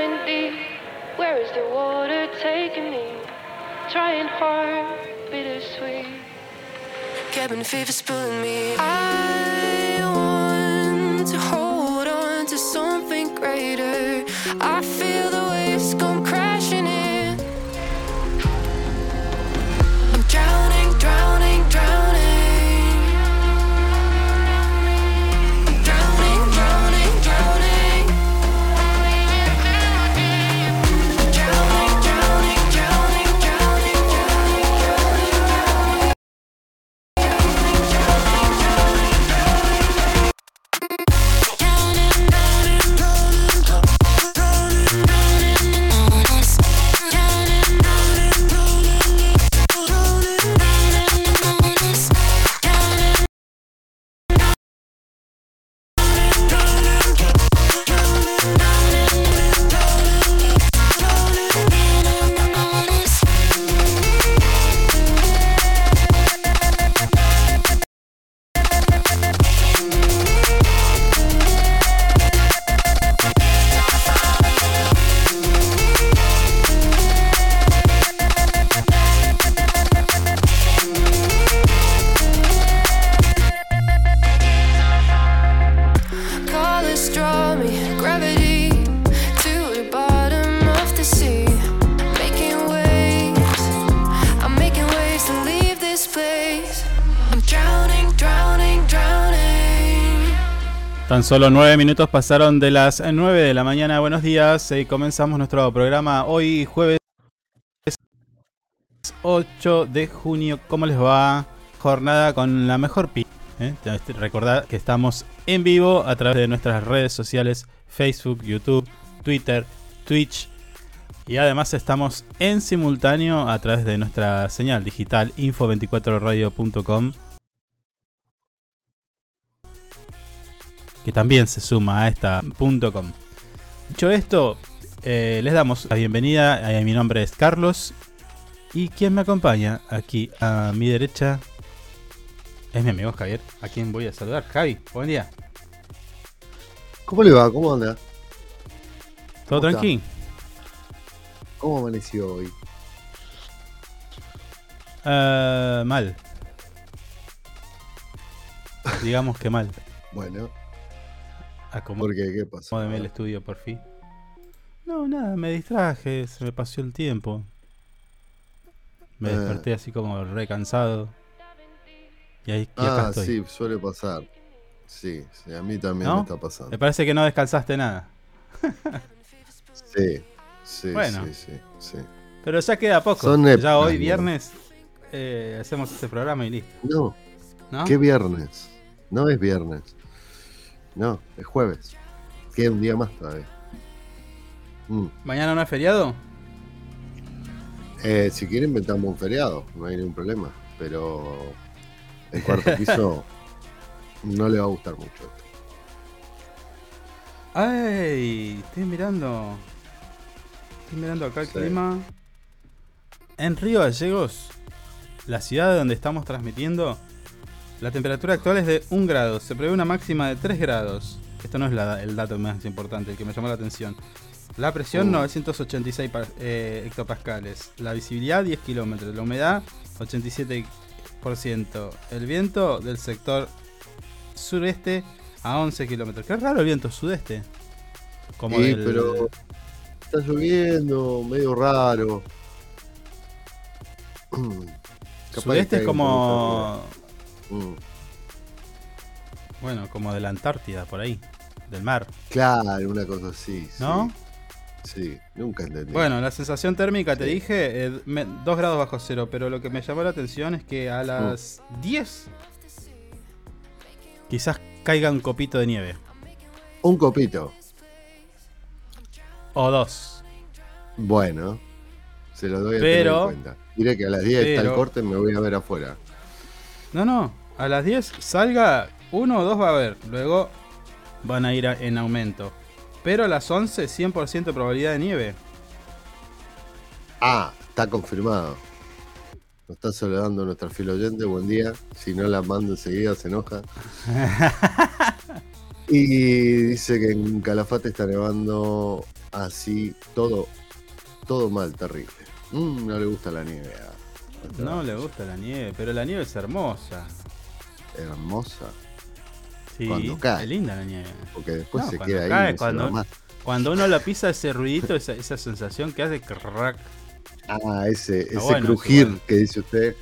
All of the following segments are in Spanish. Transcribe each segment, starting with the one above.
diving deep. Where is the water taking me? Trying hard, bittersweet. Cabin fever's pulling me. I solo nueve minutos pasaron de las 9 de la mañana. Buenos días. eh, comenzamos nuestro programa hoy, jueves 8 de junio. ¿Cómo les va? Jornada con la mejor pi. ¿eh? Recordad que estamos en vivo a través de nuestras redes sociales: Facebook, YouTube, Twitter, Twitch. Y además estamos en simultáneo a través de nuestra señal digital info24radio.com. que también se suma a esta .com. Dicho esto, eh, les damos la bienvenida. Eh, mi nombre es Carlos y quien me acompaña aquí a mi derecha es mi amigo Javier, a quien voy a saludar. Javi, buen día. ¿Cómo le va? ¿Cómo anda? ¿Todo tranquilo? ¿Cómo amaneció hoy? Eh, mal. Digamos que mal. Bueno, Acomó- ¿por qué? ¿Qué pasó? Acomódeme el estudio por fin. No, nada, me distraje, se me pasó el tiempo. Me Ah. desperté así como re cansado. Y ahí y acá Ah, estoy. sí, suele pasar. Sí, sí, a mí también ¿No? me está pasando. Me parece que no descansaste nada. Sí, sí, Bueno. sí, sí, sí. Pero ya queda poco. Son ya hoy viernes eh, hacemos este programa y listo. No, ¿No? ¿qué viernes? No es viernes. No, es jueves. Queda un día más todavía. Mm. ¿Mañana no es feriado? Eh, si quiere inventamos un feriado, no hay ningún problema. Pero el cuarto piso no le va a gustar mucho. ¡Ay! Estoy mirando. Estoy mirando acá el Sí. clima. En Río Gallegos, la ciudad de donde estamos transmitiendo, la temperatura actual es de 1 grado. Se prevé una máxima de 3 grados. Esto no es la- el dato más importante, el que me llamó la atención. La presión Uh. 986 pa- eh, hectopascales. La visibilidad 10 kilómetros. La humedad 87%. El viento del sector sureste a 11 kilómetros. Qué raro el viento sudeste. Como Sí, del- pero está lloviendo, medio raro. Capaz Sudeste es como. Mm. Bueno, como de la Antártida, por ahí. Del mar. Claro, una cosa así. sí. ¿No? Sí, nunca entendí. Bueno, la sensación térmica, te Sí. dije, 2 grados bajo cero. Pero lo que me llamó la atención es que a las 10. Quizás caiga un copito de nieve. Un copito. O dos. Bueno, se lo doy a Pero- tener en cuenta. Diré que a las 10 está el corte, me voy a ver afuera. No, no. A las 10 salga uno o dos va a haber. Luego van a ir a- en aumento. Pero a las 11, 100% probabilidad de nieve. Ah, está confirmado. Nos está saludando nuestra fiel oyente, buen día. Si no la mando enseguida se enoja. y dice que en Calafate está nevando así, todo, todo mal, terrible. Mm, no le gusta la nieve. a No le gusta la nieve, pero la nieve es hermosa. Hermosa. Sí, Cuando cae. es linda la nieve. Porque después No, se queda ahí. cae, y no se cuando- va más. Cuando uno la pisa, ese ruidito, esa, esa sensación que hace crack. Ah, ese, ese bueno, crujir bueno. que dice usted.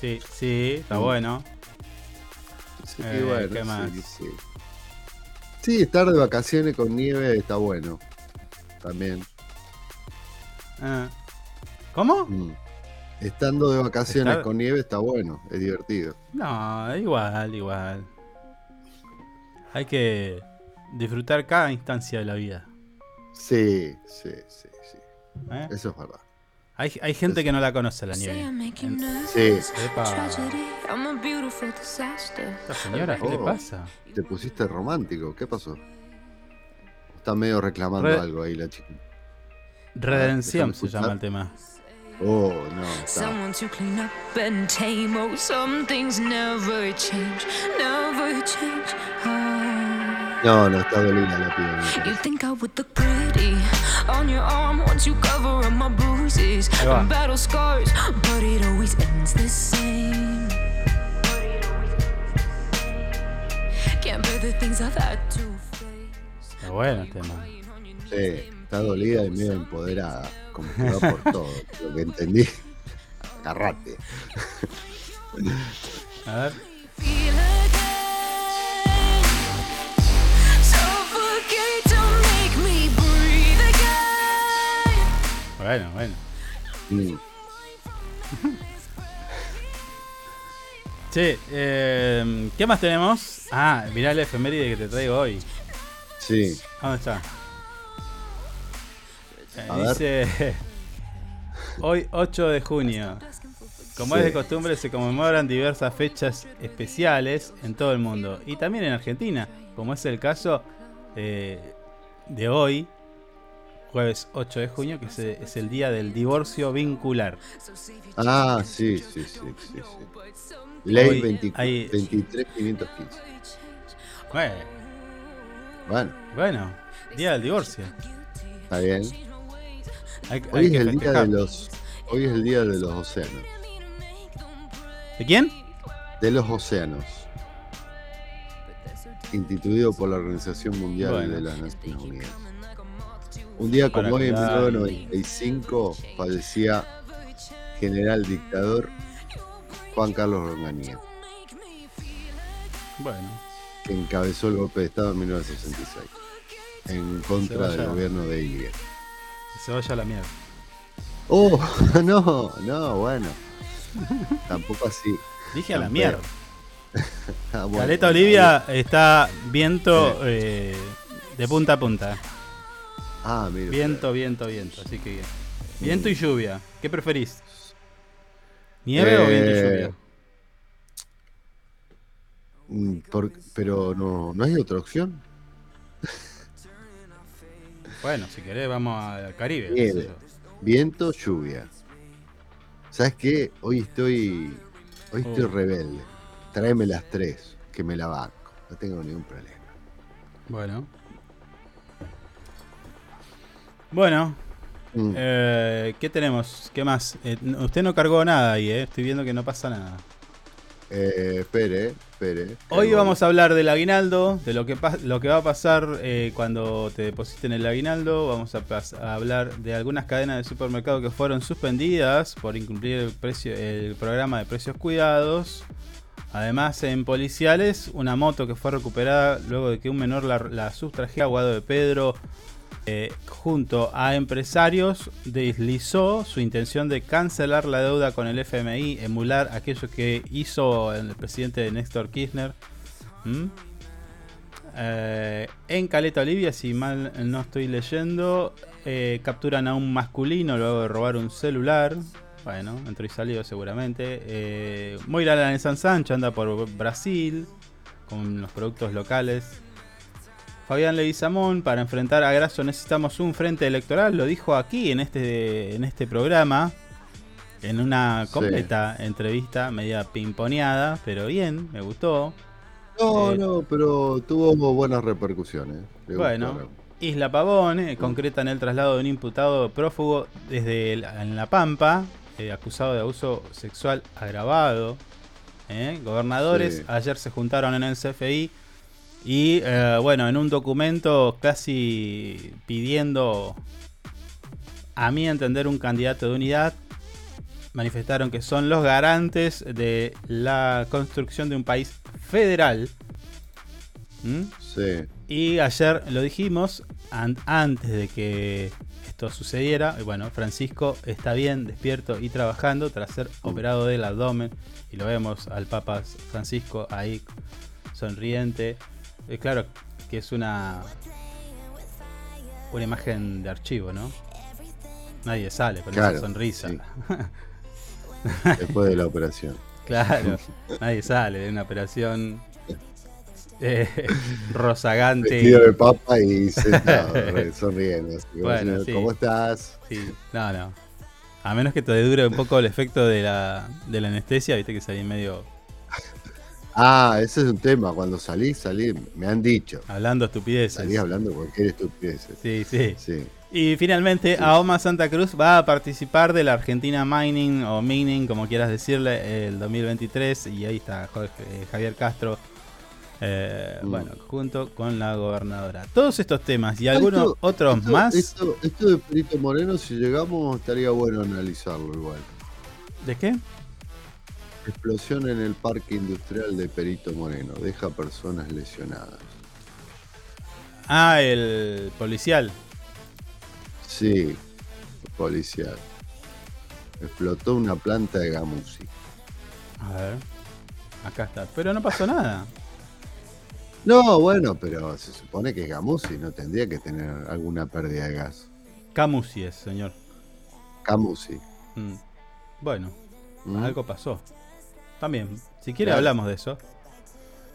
Sí, sí, está Mm. bueno. Sí, Eh, bueno, ¿qué sí, más? sí. Sí, estar de vacaciones con nieve está bueno. También. Ah. ¿Cómo? Mm. Estando de vacaciones Estar- con nieve está bueno, es divertido. No, igual, igual. Hay que disfrutar cada instancia de la vida. Sí, sí, sí, sí. ¿eh? Eso es verdad. Hay, hay gente que no la conoce la nieve. Sí. Epa. Tragedy. I'm a beautiful disaster. Esta señora, ¿qué le pasa? Te pusiste romántico, ¿qué pasó? Está medio reclamando Re- algo ahí la chica. Redención déjame se llama el tema. Oh, no, está. Someone to clean up and tame. Oh, some things never change, never change. Ah. No, no, está dolida la piel. You think I would look pretty on your arm once you cover up my bruises Ahí and battle scars, but it always ends the same. Can't bear the things I've had to face. Está bueno el tema. Sí, está dolida y medio empoderada. Como que va por todo. Lo que entendí. Agarrate. A ver. Bueno, bueno. Mm. Che, eh, ¿qué más tenemos? Ah, mirá el efeméride que te traigo hoy. Sí. ¿Dónde está? Eh, ver. dice. Hoy, 8 de junio. Como es de costumbre, se conmemoran diversas fechas especiales en todo el mundo. Y también en Argentina, como es el caso eh, de hoy, jueves 8 de junio, que es, el día del divorcio vincular. Ah, sí, sí, sí, sí. sí. Ley Hoy 20 hay- 23515. Bueno, Bueno, bueno, día del divorcio. está bien. Hay, Hoy hay es el día de los. Hoy es el día de los océanos. ¿De quién? De los océanos. Instituido por la Organización Mundial Bueno. de las Naciones Unidas. Un día Para como hoy, en cuidar y- 1995, fallecía general dictador Juan Carlos Ronganía, Bueno, que encabezó el golpe de Estado en 1966, en contra del gobierno de Iliria. Se vaya a la mierda. Oh, no, no, bueno. Tampoco así. Dije a la mierda. Ah, bueno, Caleta Olivia está viento eh, de punta a punta. Ah, mira. Viento, viento, viento. Así que bien. Viento y lluvia. ¿Qué preferís? ¿Nieve o viento y Eh, lluvia? Mm, por- pero no, no hay otra opción. Bueno, si querés vamos al Caribe. Nieve. Viento, lluvia. ¿Sabes qué? Hoy estoy. Hoy estoy Oh. rebelde. Tráeme las tres, que me la banco. No tengo ningún problema. Bueno. Bueno, Mm. eh, ¿qué tenemos? ¿Qué más? Eh, usted no cargó nada ahí, ¿eh? Estoy viendo que no pasa nada. Eh, espere, espere. Hoy vamos a hablar del aguinaldo, de lo que, pas- lo que va a pasar eh, cuando te depositen el aguinaldo. Vamos a, hablar de algunas cadenas de supermercado que fueron suspendidas por incumplir el, precio, el programa de precios cuidados. Además, en policiales, una moto que fue recuperada luego de que un menor la, la sustrajera Guado de Pedro eh, junto a empresarios deslizó su intención de cancelar la deuda con el FMI, emular aquello que hizo el presidente Néstor Kirchner. Eh, en Caleta Olivia, si mal no estoy leyendo, eh, capturan a un masculino luego de robar un celular. Bueno, entró y salió seguramente. Eh, Moira la San Sancho anda por Brasil con los productos locales. Fabián Leguizamón, para enfrentar a Grasso necesitamos un frente electoral, lo dijo aquí en este, en este programa, en una Sí. completa entrevista, media pimponeada, pero bien, me gustó. No, eh, no, pero tuvo buenas repercusiones. Bueno. Isla Pavón eh, concretan el traslado de un imputado prófugo desde en La Pampa, eh, acusado de abuso sexual agravado. Eh. Gobernadores Sí. ayer se juntaron en el CFI y, eh, bueno, en un documento casi pidiendo, a mi entender, un candidato de unidad, manifestaron que son los garantes de la construcción de un país federal. ¿Mm? Sí. Y ayer lo dijimos, an- antes de que esto sucediera, y bueno, Francisco está bien, despierto y trabajando tras ser operado del abdomen. Y lo vemos al Papa Francisco ahí sonriente. Eh, claro que es una, una imagen de archivo, ¿no? Nadie sale con Claro, esa sonrisa. sí. Después de la operación. Claro, nadie sale de una operación eh, rozagante. Vestido de papa y sentado, sonriendo. así Bueno, sí. ¿Cómo estás? Sí, no, no. A menos que te dure un poco el efecto de la, de la anestesia, viste que salí medio Ah, ese es un tema. Cuando salí, salí, me han dicho. hablando estupideces. Salí hablando cualquier estupidez. Sí, sí. Sí. Y finalmente, Aoma Santa Cruz va a participar de la Argentina Mining o Mining, como quieras decirle, el 2023. Y ahí está Jorge- eh, Javier Castro, eh, Mm. bueno, junto con la gobernadora. Todos estos temas y algunos Esto- otros esto- más. Esto, esto de Perito Moreno, si llegamos, estaría bueno analizarlo igual. ¿De qué? Explosión en el parque industrial de Perito Moreno. Deja personas lesionadas. Ah, el policial. Sí, policial. Explotó una planta de gamusi. A ver. Acá está. Pero no pasó nada. No, bueno, pero se supone que es gamusi, no tendría que tener alguna pérdida de gas. Camusi es, señor. Gamusi. Mm. Bueno, ¿Mm? algo pasó. También, si quiere hablamos de eso.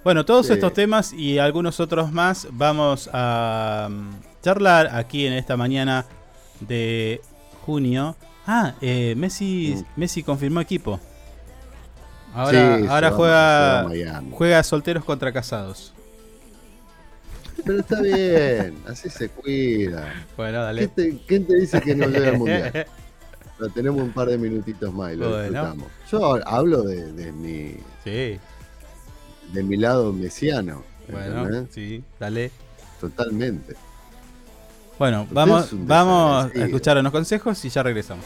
Bueno, todos Sí. estos temas y algunos otros más vamos a mm, charlar aquí en esta mañana de junio. Ah, eh, Messi, Mm. Messi confirmó equipo. Ahora, Sí, ahora juega, a juega solteros contra casados. Pero está bien, así se cuida. Bueno, ¿Qué dale. te- ¿Quién te dice que no llega al mundial? Pero tenemos un par de minutitos más y lo Bueno. disfrutamos. Yo hablo de, de mi, sí, de mi lado mesiano. bueno, ¿entendés? sí, dale. Totalmente. Bueno, Usted vamos, vamos a escuchar unos consejos y ya regresamos.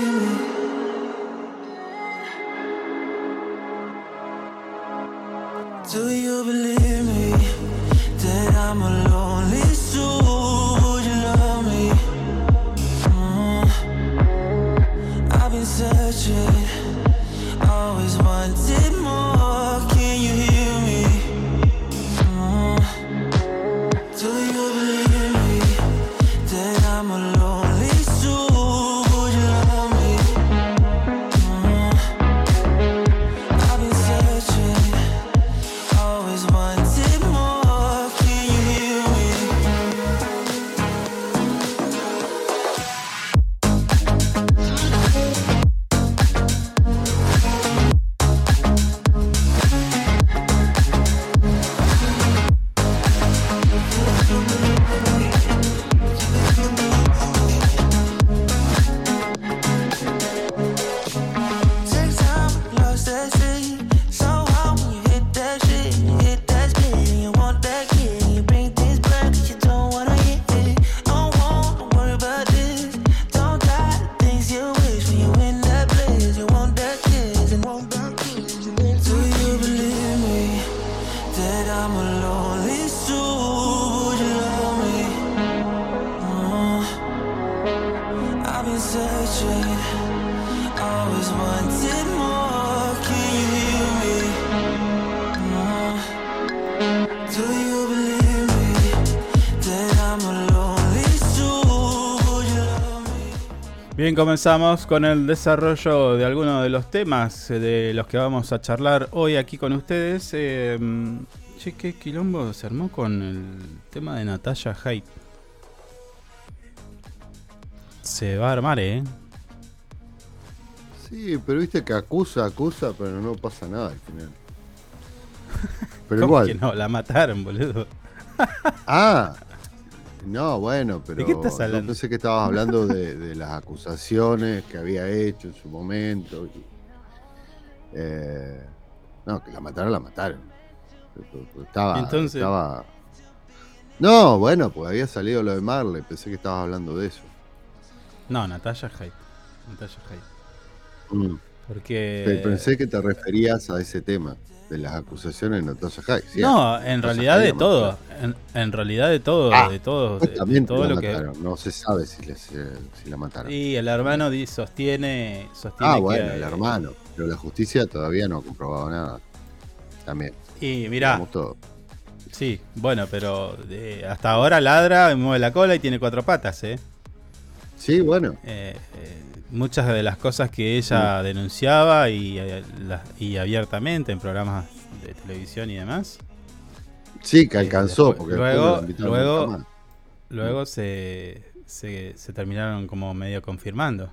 Bien, comenzamos con el desarrollo de algunos de los temas de los que vamos a charlar hoy aquí con ustedes. Eh, che, qué quilombo se armó con el tema de Natalia Hype. Se va a armar, ¿eh? Sí, pero viste que acusa, acusa, pero no pasa nada al final. Pero igual. Que no, la mataron, boludo. ah, no, bueno, pero ¿De qué estás hablando? Yo pensé que estabas hablando de, las acusaciones que había hecho en su momento. Eh, no, que la mataron, la mataron. Estaba, Entonces... estaba. No, bueno, pues había salido lo de Marley. Pensé que estabas hablando de eso. No, Natalia Hype. Natalia Hype. Mm. Porque. Pensé que te referías a ese tema de las acusaciones de Natasha Hyde. No, en realidad de todo. En, realidad de todo. Ah, de todo. De, todo lo que. No se sabe si, si, la mataron. Y el hermano sostiene, sostiene. Ah, bueno, el hermano. Pero la justicia todavía no ha comprobado nada. También. Y mirá. Sí, bueno, pero hasta ahora ladra, mueve la cola y tiene cuatro patas, ¿eh? Sí, bueno. Eh, eh, muchas de las cosas que ella denunciaba y, eh, y, abiertamente en programas de televisión y demás. Sí, que alcanzó. porque luego luego, luego se, se, terminaron como medio confirmando.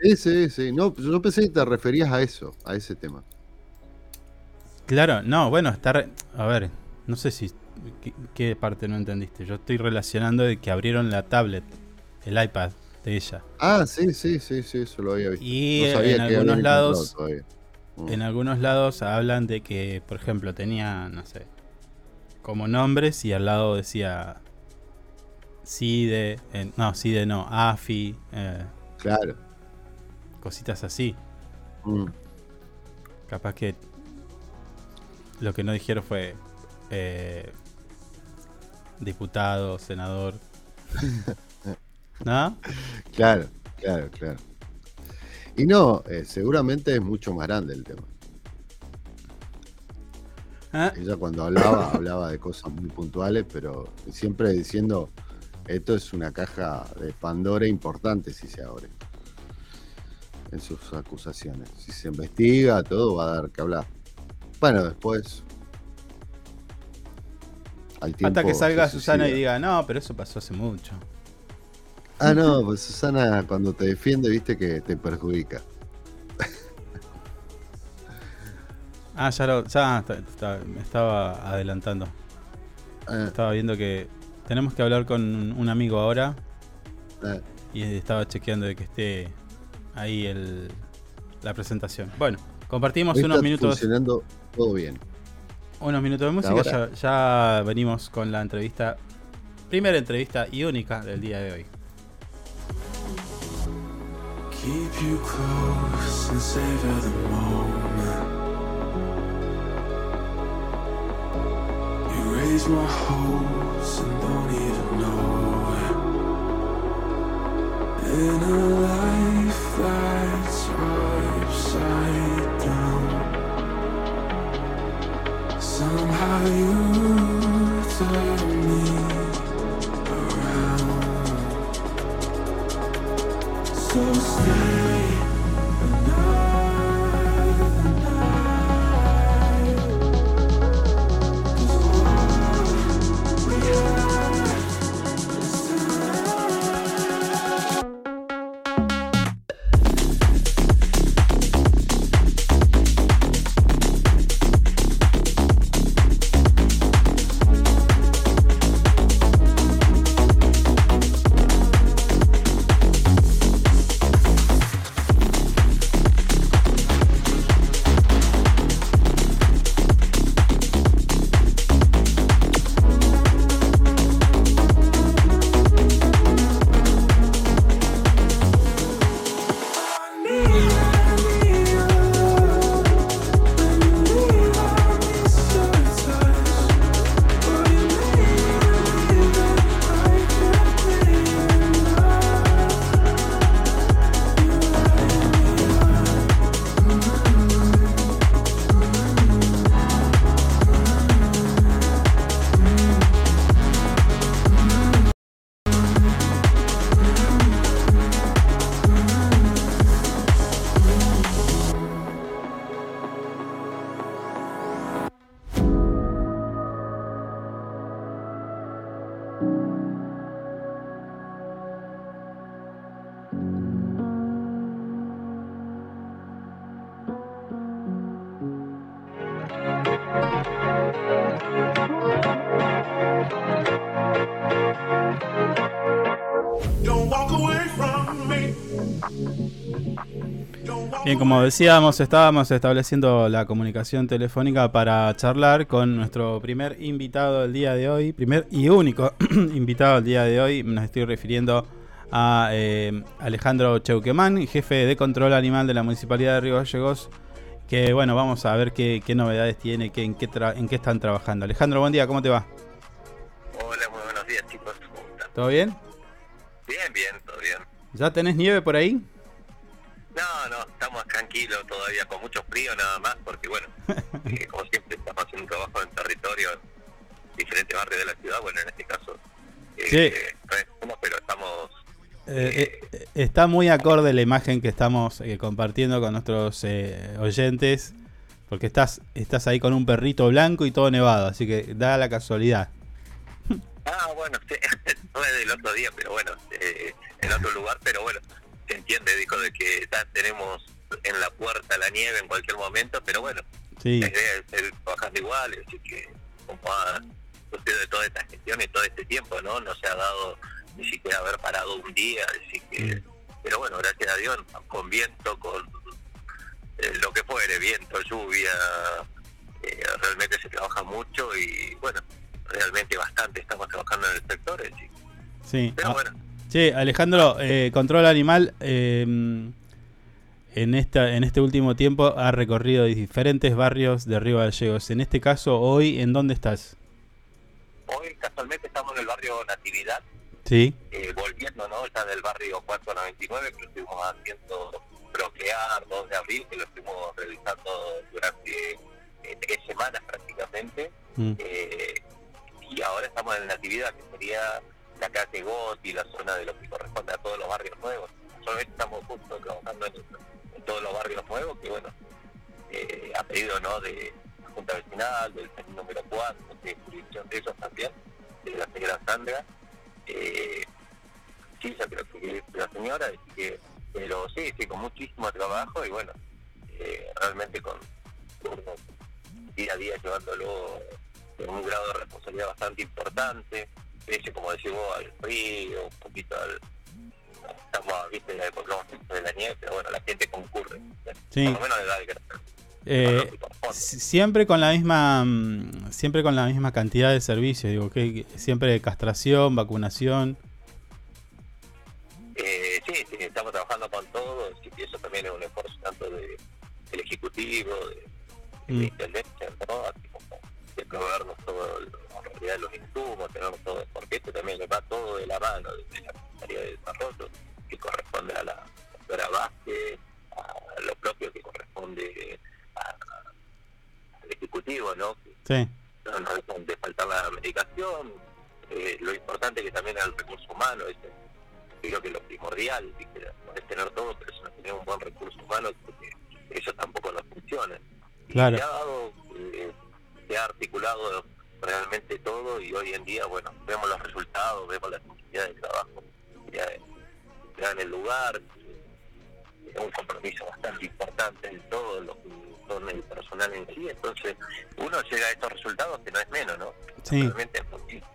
Sí, sí, sí. No, yo pensé que te referías a eso, a ese tema. Claro, no, bueno, está... A ver, no sé si... ¿qué, parte no entendiste? Yo estoy relacionando de que abrieron la tablet, el iPad de ella. Ah, sí, sí, sí, sí, eso lo había visto. Y en algunos lados, mm. en algunos lados hablan de que, por ejemplo, tenía, no sé, como nombres y al lado decía CIDE, no, CIDE no, AFI. Eh, claro. Cositas así. Mm. Capaz que lo que no dijeron fue eh, diputado, senador. ¿No? Claro, claro, claro. Y no, eh, seguramente es mucho más grande el tema. ¿Ah? Ella cuando hablaba, hablaba de cosas muy puntuales, pero siempre diciendo, esto es una caja de Pandora importante si se abre. En sus acusaciones. Si se investiga, todo va a dar que hablar. Bueno, después... Hasta que salga Susana y diga, no, pero eso pasó hace mucho. Ah, no, pues Susana cuando te defiende, viste que te perjudica. ah, ya lo. Ya me estaba adelantando. Ah. Estaba viendo que tenemos que hablar con un amigo ahora. Ah. Y estaba chequeando de que esté ahí el, la presentación. Bueno, compartimos unos minutos. funcionando todo bien. Unos minutos de música. Ya, ya venimos con la entrevista. Primera entrevista y única del día de hoy. Keep you close and savor the moment. You raise my hopes and don't even know it. In a life that's upside down, somehow you turn so still. Bien, como decíamos, estábamos estableciendo la comunicación telefónica para charlar con nuestro primer invitado del día de hoy, primer y único invitado del día de hoy. Nos estoy refiriendo a eh, Alejandro Cheuquemán, jefe de control animal de la Municipalidad de Río Gallegos, que bueno, vamos a ver qué, qué novedades tiene, qué, en, qué en qué están trabajando. Alejandro, buen día, ¿cómo te va? Hola, muy buenos días chicos. ¿Todo bien? Bien, bien, todo bien. ¿Ya tenés nieve por ahí? No, estamos tranquilos todavía, con mucho frío nada más, porque bueno, eh, como siempre estamos haciendo un trabajo en territorio, en diferentes barrios de la ciudad, bueno, en este caso, eh, Sí. pero estamos... Eh, eh, está muy acorde la imagen que estamos eh, compartiendo con nuestros eh, oyentes, porque estás, estás ahí con un perrito blanco y todo nevado, así que da la casualidad. Ah, bueno, sí, no es del otro día, pero bueno, eh, en otro lugar, pero bueno, se entiende, dijo, de que ya tenemos en la puerta la nieve en cualquier momento, pero bueno, Sí. la idea es trabajando igual, así que como ha sucedido toda esta gestión y todo este tiempo, ¿no? No se ha dado ni siquiera haber parado un día, así que, pero bueno, gracias a Dios, con viento, con eh, lo que fuere, viento, lluvia, eh, realmente se trabaja mucho y bueno, realmente bastante estamos trabajando en el sector, así Sí. pero Ah, bueno, Che, Alejandro, eh, Control Animal, eh, en, esta, en este último tiempo ha recorrido diferentes barrios de Río Gallegos. En este caso, hoy, ¿en dónde estás? hoy casualmente estamos en el barrio Natividad, Sí. eh, volviendo, ¿no? Está del barrio 499, que lo estuvimos haciendo bloquear 2 de abril, que lo estuvimos realizando durante eh, tres semanas prácticamente. Mm. Eh, y ahora estamos en Natividad, que sería la calle Goti, la zona de lo que corresponde a todos los barrios nuevos. Solamente estamos justo trabajando en, todos los barrios nuevos, que bueno, eh, a pedido, ¿no? De la Junta Vecinal, del número 4, de jurisdicción de ellos también, de la señora Sandra. Eh, sí, ya creo que la señora, pero sí, sí, con muchísimo trabajo y bueno, eh, realmente con, con día a día llevándolo con un grado de responsabilidad bastante importante, pese, como decís vos, al frío, un poquito al... Estamos, viste, la época de la nieve, pero bueno, la gente concurre. Sí. Por lo menos el grado. Eh, si- siempre con la misma mm, siempre con la misma cantidad de servicios digo que siempre castración vacunación Eh, sí, sí, estamos trabajando con todo, así que eso también es un esfuerzo tanto de, del Ejecutivo, de, de Mm. la Intendencia, ¿no? Así como de proveernos todo, el- los insumos, tenemos todo, porque esto también le va todo de la mano, desde la Secretaría de Desarrollo, que corresponde a la doctora Vázquez, a lo propio que corresponde a- al Ejecutivo, ¿no? sí no de faltar la medicación, eh, lo importante que también es el recurso humano, es, creo que lo primordial, es tener todo, pero si no tener un buen recurso humano, porque eso tampoco nos funciona. Claro. Se ha dado, eh, se ha articulado realmente todo y hoy en día, bueno, vemos los resultados, vemos la necesidad de trabajo ya, ya en el lugar, es un compromiso bastante importante en todo lo que son el personal en sí, entonces uno llega a estos resultados que no es menos, ¿no? Sí. Realmente es muchísimo.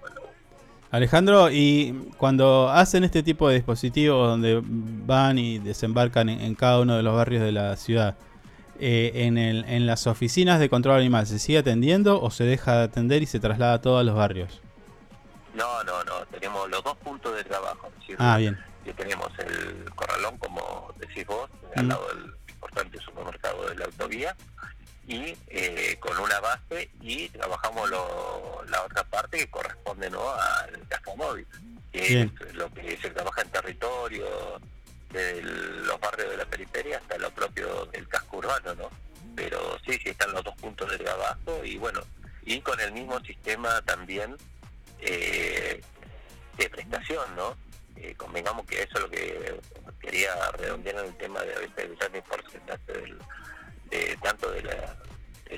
Alejandro y cuando hacen este tipo de dispositivos donde van y desembarcan en, en cada uno de los barrios de la ciudad eh, en, el, en las oficinas de control animal se sigue atendiendo o se deja de atender y se traslada a todos los barrios No, no, no, tenemos los dos puntos de trabajo. decir, ah bien que tenemos el corralón, como decís vos, al lado del importante supermercado de la autovía, y eh, con una base, y trabajamos lo- la otra parte que corresponde ¿no? al casco móvil, que Bien. es lo que se trabaja en territorio, de los barrios de la periferia hasta lo propio del casco urbano, ¿no? Pero sí, sí están los dos puntos de trabajo, y bueno, y con el mismo sistema también eh, de prestación, ¿no? Eh, convengamos que eso es lo que quería redondear en el tema de a veces el porcentaje del, de, tanto del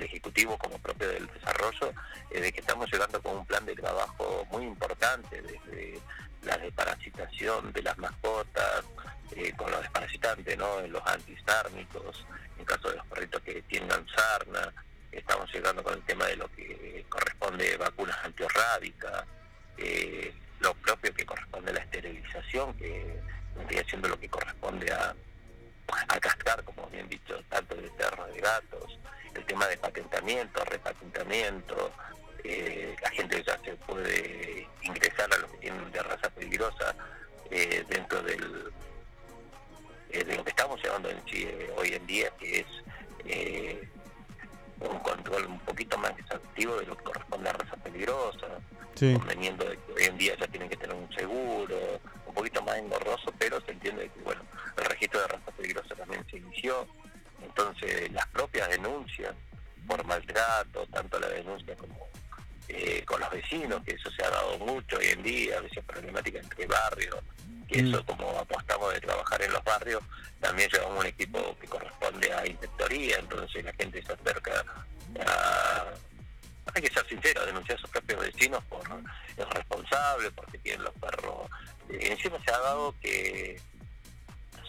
Ejecutivo como propio del desarrollo, es de que estamos llegando con un plan de trabajo muy importante, desde la desparasitación de las mascotas, eh, con los desparasitantes, ¿no? En los antisármicos, en caso de los perritos que tengan sarna, estamos llegando con el tema de lo que corresponde vacunas antirrábicas, eh, lo propio que corresponde a la esterilización, que vendría siendo lo que corresponde a, a cascar, como bien dicho, tanto de perros, de gatos, el tema de patentamiento, repatentamiento, eh, la gente ya se puede ingresar a los que tienen de raza peligrosa eh, dentro del eh, de lo que estamos llevando en Chile hoy en día, que es un control un poquito más exhaustivo de lo que corresponde a raza peligrosa, conveniendo de que hoy en día ya tienen que tener un seguro, un poquito más engorroso, pero se entiende que bueno, el registro de raza peligrosa también se inició, entonces las propias denuncias por maltrato, tanto la denuncia como eh, con los vecinos, que eso se ha dado mucho hoy en día, a veces problemática entre barrios, que eso como apostamos de trabajar en los barrios, también llevamos un equipo que corresponde a inspectoría, entonces la gente se acerca a... Hay que ser sincero, denunciar a sus propios vecinos por irresponsables, porque tienen los perros. Eh, encima se ha dado que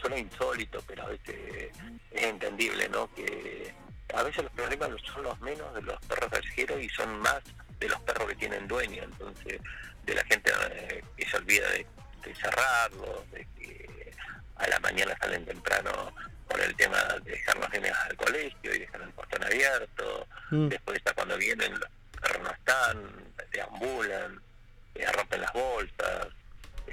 suena insólito, pero a veces es entendible, ¿no? Que a veces los problemas son los menos de los perros callejeros y son más de los perros que tienen dueño, entonces de la gente eh, que se olvida de, cerrarlos, de que a la mañana salen temprano por el tema de dejar los niños al colegio y dejar el portón abierto, mm. después está cuando vienen los perros no están, deambulan, eh, rompen las bolsas,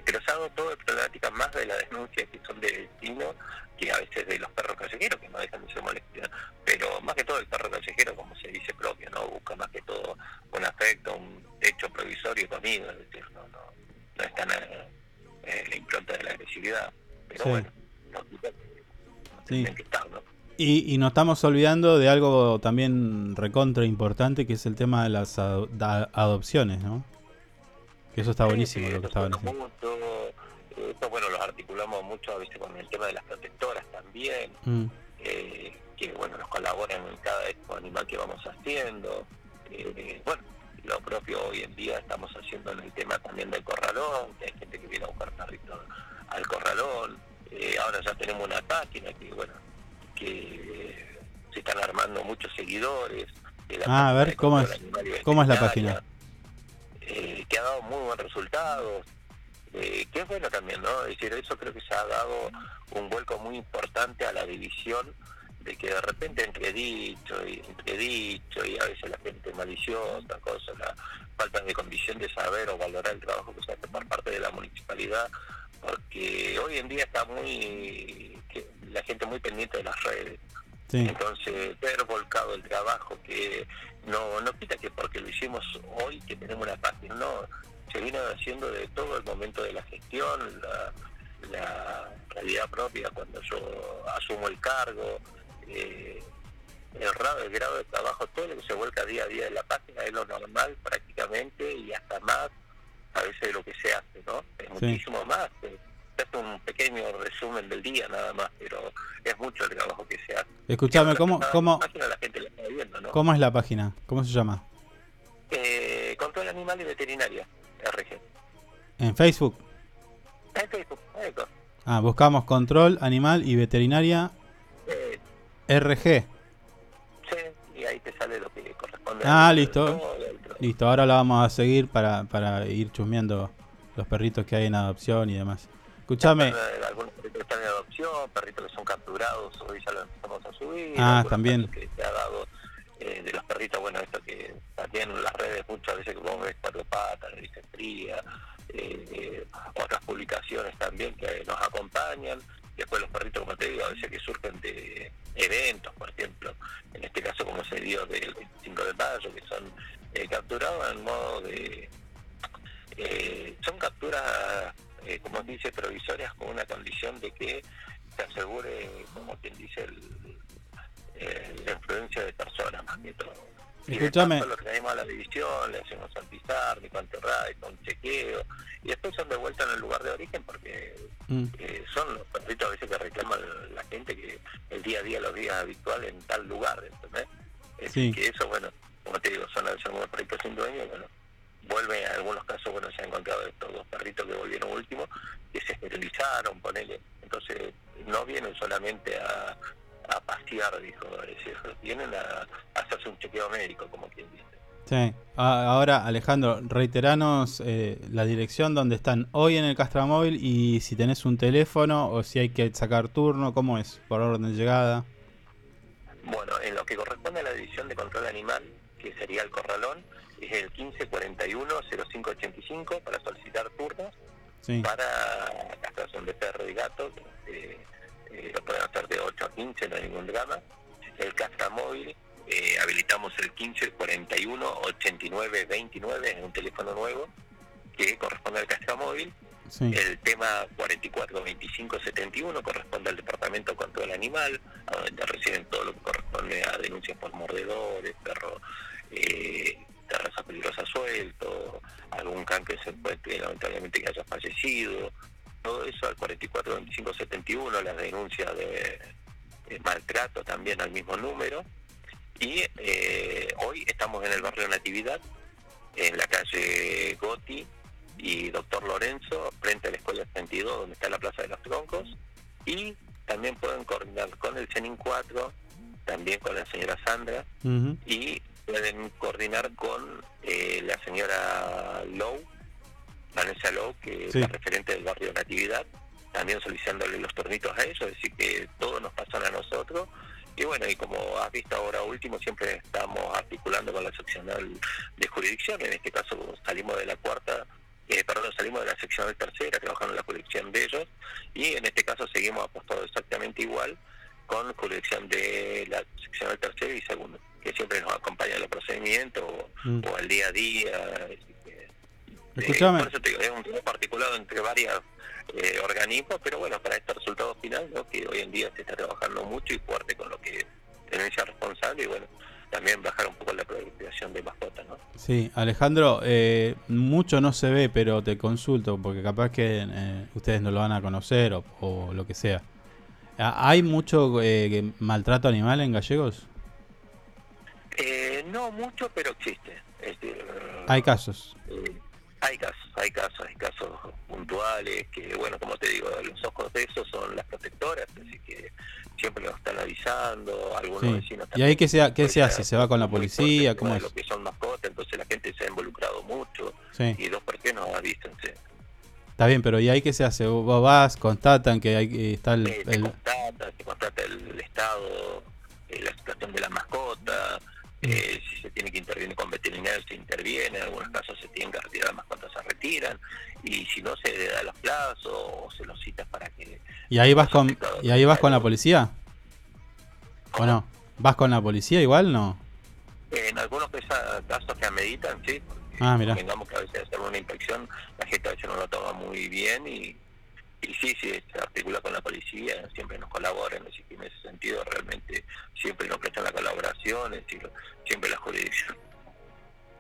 que los hago todo de problemáticas más de la denuncia que son de vecinos que a veces de los perros callejeros que no dejan de ser molestia pero más que todo el perro callejero como se dice propio no busca más que todo un afecto un techo provisorio conmigo es decir no no no es tan eh, la impronta de la agresividad pero bueno no, sí. que estar, ¿no? Y, y nos estamos olvidando de algo también recontra importante que es el tema de las adopciones, ¿no? Que eso está buenísimo lo que estaban haciendo. Esto, bueno, los articulamos mucho a veces con el tema de las protectoras también, mm. eh, que bueno, nos colaboran en cada animal que vamos haciendo. Eh, bueno, lo propio hoy en día estamos haciendo en el tema también del corralón, que hay gente que viene a buscar perritos al corralón. Eh, ahora ya tenemos una página que, bueno, que se están armando muchos seguidores. ah, a ver, ¿cómo es, ¿cómo es la página? Eh, que ha dado muy buen resultado, eh, que es bueno también, ¿no? Es decir, eso creo que se ha dado un vuelco muy importante a la división de que de repente entre dicho y entre dicho y a veces la gente maliciosa, cosa, la falta de condición de saber o valorar el trabajo que se hace por parte de la municipalidad, porque hoy en día está muy la gente muy pendiente de las redes. Entonces, ver volcado el trabajo que no, no quita que porque lo hicimos hoy que tenemos una página, no, se viene haciendo de todo el momento de la gestión, la, realidad propia cuando yo asumo el cargo, eh, el, grado, el grado de trabajo, todo lo que se vuelca día a día en la página es lo normal prácticamente y hasta más a veces de lo que se hace, ¿no? Es muchísimo más. Eh, es un pequeño resumen del día nada más, pero es mucho el trabajo que se hace. Escuchame, ¿cómo, cómo, ¿cómo es la página? ¿Cómo se llama? Eh, Control Animal y Veterinaria, RG. ¿En Facebook? En Facebook, Ah, buscamos Control Animal y Veterinaria eh, RG. Sí, y ahí te sale lo que corresponde. Ah, listo. Listo, ahora la vamos a seguir para, para ir chusmeando los perritos que hay en adopción y demás. Escúchame. Algunos perritos están en adopción, perritos que son capturados, hoy ya los empezamos a subir. Ah, también. Que se ha dado eh, de los perritos, bueno, esto que también las redes muchas veces vos ves cuatro patas, dicen fría, eh, eh, otras publicaciones también que nos acompañan. Después los perritos, como te digo, a veces que surgen de eventos, por ejemplo, en este caso como se dio del 25 de mayo, que son capturados en modo de... son capturas eh, como dice, provisorias con una condición de que se asegure, como quien dice, el, la influencia de personas más que todo. Escúchame. lo traemos a la división, le hacemos al ni con con chequeo, y después son de vuelta en el lugar de origen porque mm. eh, son los perritos a veces que reclaman la gente que el día a día, los días habituales en tal lugar, ¿entendés? Es que eso, bueno, como te digo, son algunos perritos sin dueño, bueno, vuelve en algunos casos, bueno, se han encontrado estos dos perritos que volvieron último, que se esterilizaron, ponele. Entonces, no vienen solamente a, a pasear, dijo, es decir, vienen a, hacerse un chequeo médico, como quien dice. Sí. Ah, ahora, Alejandro, reiteranos eh, la dirección donde están hoy en el Castramóvil y si tenés un teléfono o si hay que sacar turno, ¿cómo es? ¿Por orden de llegada? Bueno, en lo que corresponde a la división de control animal, que sería el corralón, es el 1541-0585 para solicitar turnos Sí. para castración de perro y gato. eh, eh, lo pueden hacer de 8 a 15, no hay ningún drama. El castramóvil, eh, habilitamos el 1541-8929, es un teléfono nuevo que corresponde al castramóvil. Sí. El tema 442571 corresponde al Departamento de Control Animal, a donde reciben todo lo que corresponde a denuncias por mordedores, perro eh, de raza peligrosa suelto, algún can que se encuentre lamentablemente que haya fallecido, todo eso al 442571, las denuncias de, de maltrato también al mismo número. Y eh, hoy estamos en el barrio Natividad, en la calle Goti y Doctor Lorenzo, frente a la Escuela 32, donde está la Plaza de los Troncos. Y también pueden coordinar con el CENIN 4, también con la señora Sandra, y pueden coordinar con eh, la señora Lowe, Vanessa Lowe, que Sí. es la referente del barrio Natividad, también solicitándole los turnitos a ellos, es decir, que todos nos pasan a nosotros. Y bueno, y como has visto ahora último, siempre estamos articulando con la seccional de jurisdicción, en este caso salimos de la cuarta, eh, perdón, salimos de la seccional tercera, trabajando en la jurisdicción de ellos, y en este caso seguimos apostados exactamente igual con jurisdicción de la seccional tercera y segunda, que siempre nos acompaña en los procedimientos o, Mm. o al día a día. Eh, por eso te digo, es un trabajo articulado entre varios eh, organismos, pero bueno, para este resultado final, ¿no? que hoy en día se está trabajando mucho y fuerte con lo que tenencia responsable y bueno, también bajar un poco la proliferación de mascotas, ¿no? Sí, Alejandro, eh, mucho no se ve, pero te consulto, porque capaz que eh, ustedes no lo van a conocer o, o lo que sea. ¿Hay mucho eh, maltrato animal en gallegos? Eh, no mucho, pero existe. Hay casos. eh, hay casos, hay casos, hay casos puntuales que, bueno, como te digo, los ojos de esos son las protectoras, así que siempre nos están avisando, algunos Sí. vecinos ¿Y ahí qué se, qué se hace? ¿Se va con la policía? ¿Cómo es? Lo que son mascotas, entonces la gente se ha involucrado mucho Sí. y dos personas avisan, sí. Está bien, pero ¿y ahí qué se hace? Vos vas, constatan que hay que está el, Eh, se el- constata, se constata el estado, eh, la situación de la mascota. Eh, si se tiene que intervenir con veterinario se interviene, en algunos casos se tienen que retirar las mascotas, se retiran, y si no se le da los plazos o se los citas para que... y ahí vas con y ahí vas con la policía o no? ¿Vas con la policía igual no? En algunos casos que ameritan, sí, Ah, mira. tengamos que a veces hacer una inspección, la gente a veces no lo toma muy bien y, y sí, sí, se articula con la policía, siempre nos colaboran, así que en ese sentido realmente siempre nos prestan la colaboración, es decir, siempre la jurisdicción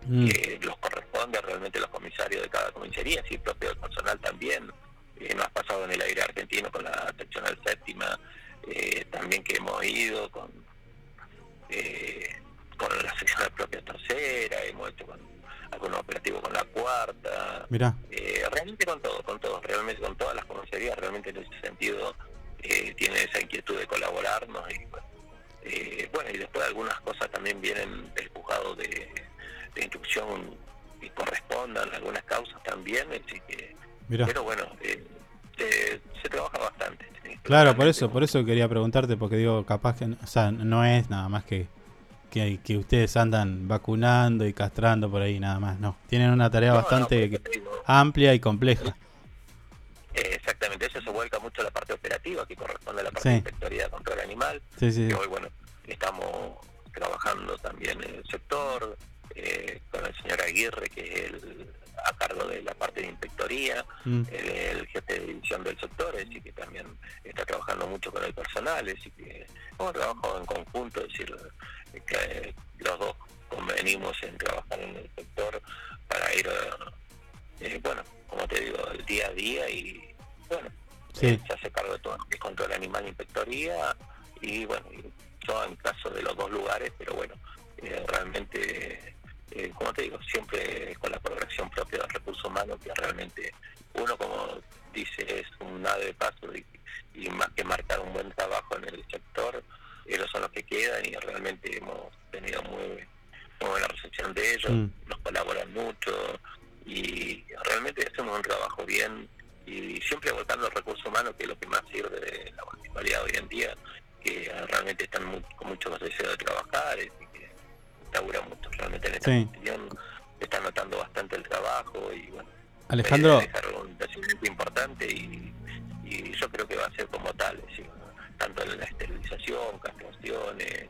Mm. que los corresponde realmente los comisarios de cada comisaría, el propio personal también, eh, nos ha pasado en el aire argentino con la seccional séptima, eh, también que hemos ido con eh, con la seccional propia tercera, hemos hecho con algunos operativos con la cuarta, Mirá. eh, realmente con todo, con todo, realmente con todas las comisarías, realmente en ese sentido eh, tienen esa inquietud de colaborarnos y bueno, eh, bueno, y después algunas cosas también vienen del juzgado de, de instrucción y correspondan, algunas causas también, así que, Mirá. pero bueno, eh, se, se trabaja bastante. Claro, por eso, por eso quería preguntarte, porque digo, capaz que, o sea, no es nada más que, que, que ustedes andan vacunando y castrando por ahí, nada más, no. Tienen una tarea No, no, bastante digo. amplia y compleja. Exactamente, eso se vuelca mucho a la parte operativa que corresponde a la parte Sí. de inspectoría de control animal. Sí, sí, que sí. hoy, bueno, estamos trabajando también en el sector eh, con el señor Aguirre, que es el a cargo de la parte de inspectoría, Mm. el, el jefe de división del sector, es decir, que también está trabajando mucho con el personal, es decir, que hemos trabajado en conjunto, es decir, que los dos convenimos en trabajar en el sector para ir, eh, bueno, como te digo, el día a día y, bueno, Sí. se hace cargo de todo es control animal inspectoría y, bueno, y todo en caso de los dos lugares, pero bueno, eh, realmente, eh, como te digo, siempre con la progresión propia del recurso humano, que realmente uno, como dice, es un nave de paso y, y más que marcar un buen trabajo en el sector, ellos son los que quedan y realmente hemos tenido muy, muy buena recepción de ellos, Mm. nos colaboran mucho y realmente hacemos un trabajo bien y siempre volcando el recurso humano, que es lo que más sirve de la municipalidad hoy en día, que realmente están con mucho deseo de trabajar y que laburan mucho. Realmente en esta Sí. gestión se está notando bastante el trabajo y bueno, Alejandro, dejar un importante y, y yo creo que va a ser como tal, decir, tanto en la esterilización, castraciones,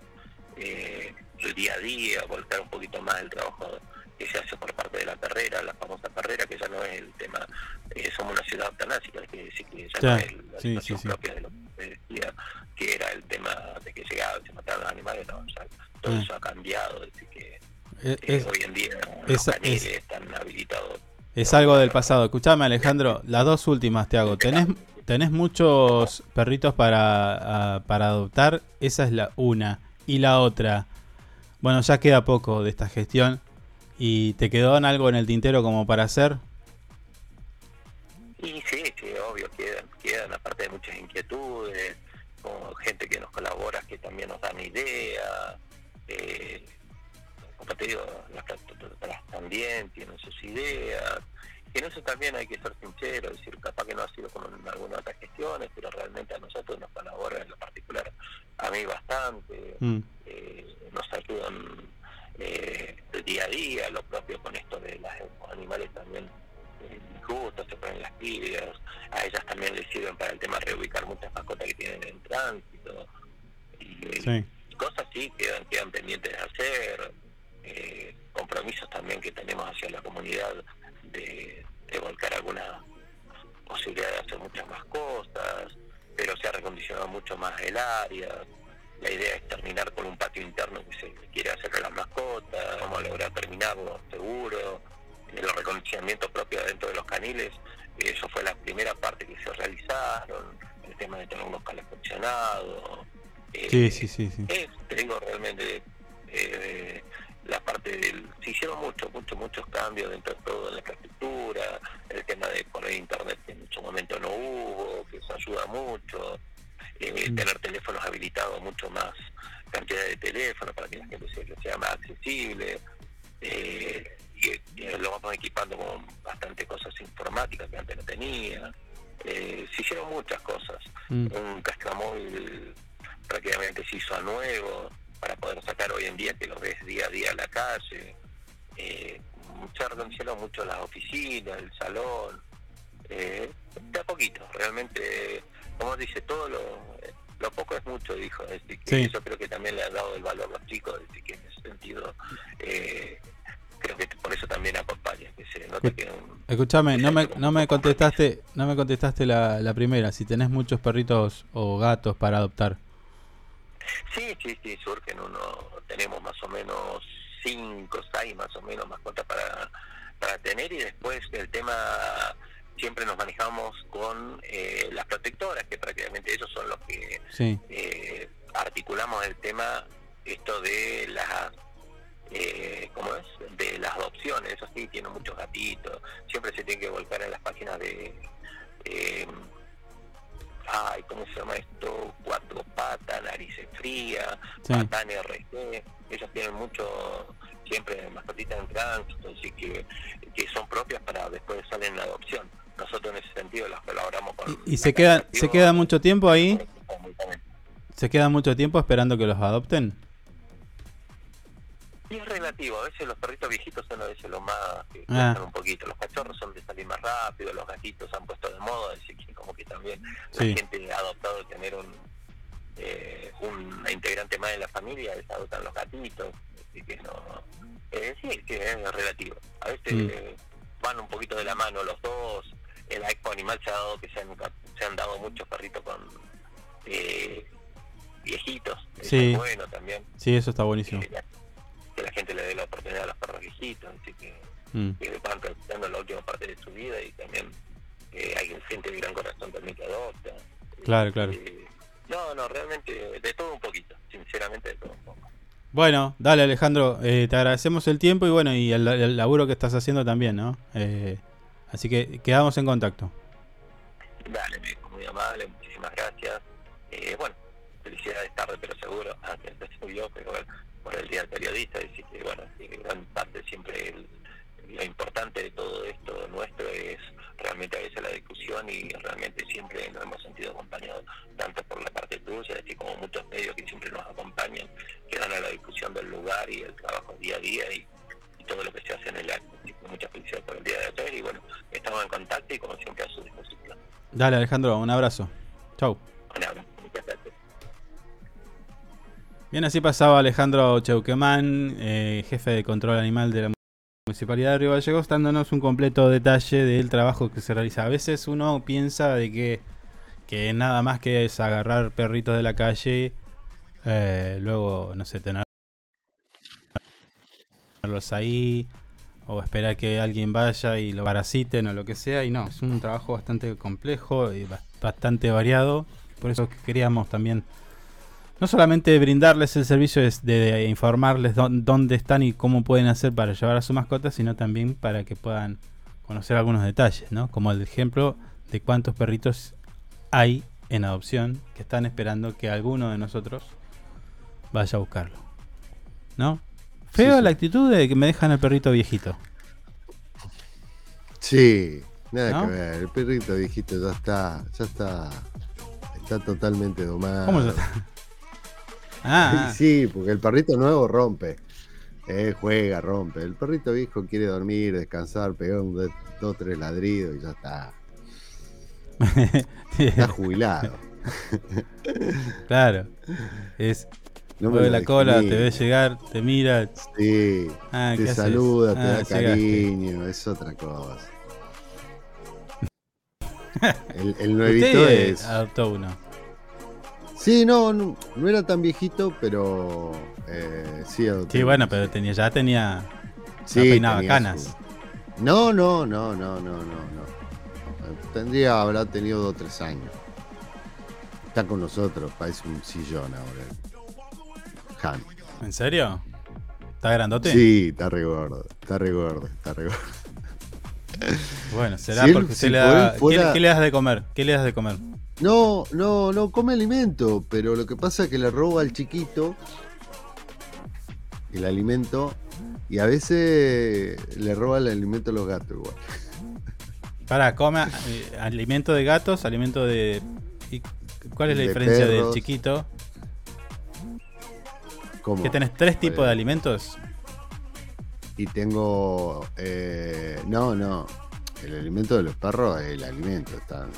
eh, el día a día, volcar un poquito más el trabajo que se hace por parte de la carrera, la famosa carrera, que ya no es el tema, eh, somos una ciudad eutanásica, es decir, que ya Ya, no es la sí, situación sí, sí. propia de lo que decía, que era el tema de que llegaban, se mataban los animales, no, ya todo Ah. eso ha cambiado, es decir, que eh, es, hoy en día los esa- es- están habilitados es algo del pasado. Escuchame, Alejandro, las dos últimas te hago. ¿Tenés, tenés muchos perritos para, ah, para adoptar? Esa es la una. Y la otra, bueno, ya queda poco de esta gestión. ¿Y te quedó algo en el tintero como para hacer? Y sí, sí, obvio, quedan, quedan aparte de muchas inquietudes, gente que nos colabora, que también nos dan ideas, eh, como te digo, las productoras también tienen sus ideas, y en eso también hay que ser sincero, es decir, capaz que no ha sido como en algunas otras gestiones, pero realmente a nosotros nos colabora en lo particular, a mí bastante, Mm. eh, nos ayudan eh, el día a día, lo propio con esto de los animales también eh, justo, se ponen las pilas, a ellas también les sirven para el tema de reubicar muchas mascotas que tienen en tránsito, y Sí. cosas sí quedan, quedan pendientes de hacer, eh, compromisos también que tenemos hacia la comunidad de, de volcar alguna posibilidad de hacer muchas más cosas, pero se ha recondicionado mucho más el área. La idea es terminar con un patio interno que se quiere hacer con las mascotas, vamos a lograr terminarlo seguro. Los recondicionamientos propios dentro de los caniles, eso fue la primera parte que se realizaron, el tema de tener unos calefaccionados. eh, Sí, sí, sí, sí. es, te digo, realmente eh, la parte del... Se hicieron muchos, muchos, muchos cambios dentro de todo en la infraestructura, el tema de poner internet que en su momento no hubo, que eso ayuda mucho, eh, tener teléfonos habilitados, mucho más cantidad de teléfonos para que la gente se, sea más accesible. eh, y, y lo vamos equipando con bastante cosas informáticas que antes no tenía. Eh, se hicieron muchas cosas. Mm. Un castramóvil prácticamente se hizo a nuevo para poder sacar hoy en día que lo ves día a día a la calle. Eh, se reconocieron mucho las oficinas, el salón. Eh, de a poquito, realmente, como dice, todo lo, lo poco es mucho, dijo. Decir, que Sí. Yo creo que también le ha dado el valor a los chicos, decir, que en ese sentido, eh, creo que por eso también acompaña, que se nota que un, Escuchame, no me, no me contestaste, no me contestaste la, la primera, si tenés muchos perritos o gatos para adoptar. Sí, sí, sí, surgen uno, tenemos más o menos cinco, seis más o menos mascotas para, para tener y después el tema, siempre nos manejamos con eh, las protectoras, que prácticamente ellos son los que Sí. eh, articulamos el tema, esto de las, eh, ¿cómo es? De las adopciones, eso sí, tienen muchos gatitos, siempre se tiene que volcar en las páginas de... eh, ay, ¿cómo se llama esto? Cuatro patas, narices fría, Sí. patán RG, ellos tienen mucho, siempre mascotitas en tránsito, así que, que son propias para después salen en adopción. Nosotros en ese sentido las colaboramos con... ¿Y se queda, se queda mucho tiempo ahí? ¿Se queda mucho tiempo esperando que los adopten? Y es relativo, a veces los perritos viejitos son a veces los más que Ah. cuestan un poquito, los cachorros son de salir más rápido, los gatitos se han puesto de moda, así que como que también Sí. la gente ha adoptado tener un, eh, un integrante más de la familia, les adoptan los gatitos, así que no, eh, sí, sí, es relativo. A veces Mm. eh, van un poquito de la mano los dos, en la expo animal se ha dado que se han, se han dado muchos perritos con eh, viejitos, Sí. es bueno también Sí, eso está buenísimo. Que la, gente le dé la oportunidad a los perros viejitos, así que, Mm. que van transitando la última parte de su vida y también eh, hay gente de gran corazón también que adopta. Claro, claro. Eh, no, no, realmente de todo un poquito, sinceramente de todo un poco. Bueno, dale Alejandro, eh, te agradecemos el tiempo y bueno, y el, el laburo que estás haciendo también, ¿no? Eh, así que quedamos en contacto. Dale, muy amable, muchísimas gracias. Eh, bueno, felicidades tarde, pero seguro, antes de yo, pero bueno, por el Día del Periodista, así que bueno, sí, gran parte siempre el- lo importante de todo esto nuestro es realmente a veces la discusión y realmente siempre nos hemos sentido acompañados tanto por la parte tuya, así como muchos medios que siempre nos acompañan, que dan a la discusión del lugar y el trabajo día a día y, y todo lo que se hace en el acto. Así que muchas felicidades por el día de ayer y bueno, estamos en contacto y como siempre a su disposición. Dale, Alejandro, un abrazo. Chau. Bien, así pasaba Alejandro Cheuquemán, eh, jefe de control animal de la Municipalidad de Río Gallegos, dándonos un completo detalle del trabajo que se realiza. A veces uno piensa de que, que nada más que es agarrar perritos de la calle, eh, luego, no sé, tenerlos ahí, o esperar que alguien vaya y lo parasiten o lo que sea, y no, es un trabajo bastante complejo y ba- bastante variado. Por eso que queríamos también no solamente brindarles el servicio de, de informarles dó- dónde están y cómo pueden hacer para llevar a su mascota, sino también para que puedan conocer algunos detalles, ¿no? Como el ejemplo de cuántos perritos hay en adopción que están esperando que alguno de nosotros vaya a buscarlo. ¿No? Feo Sí, sí. la actitud de que me dejan el perrito viejito. Sí, nada ¿No? que ver. El perrito viejito ya está, ya está, está totalmente domado. ¿Cómo ya está? Ah, ah. Sí, porque el perrito nuevo rompe. Eh, juega, rompe. El perrito viejo quiere dormir, descansar, pegar un de- dos, tres ladridos y ya está. Está jubilado. claro. Es No mueve la cola, te ve llegar, te mira. Sí, Ah, ¿qué te haces? saluda, te Ah, da llegaste. cariño, es otra cosa. El, el nuevito es. adoptó uno. Sí, no, no, no era tan viejito, pero eh, sí Sí, bueno, pero tenía, ya tenía. Sí, peinaba tenía canas. su- No, no, no, no, no, no, no. Tendría, habrá tenido dos o tres años. Está con nosotros, parece un sillón ahora. Han. ¿En serio? ¿Está grandote? Sí, está re gordo, está re gordo, está re gordo. Bueno, será Si él- porque usted si le da. fuera- ¿Qué, qué le das de comer? ¿Qué le das de comer? No, no, no come alimento, pero lo que pasa es que le roba al chiquito el alimento y a veces le roba el alimento a los gatos igual. Para, come eh, alimento de gatos, alimento de. ¿y ¿Cuál es la De diferencia del chiquito? ¿Cómo? ¿Que tenés tres tipos de alimentos? Y tengo. eh, no, no. El alimento de los perros es el alimento. Están,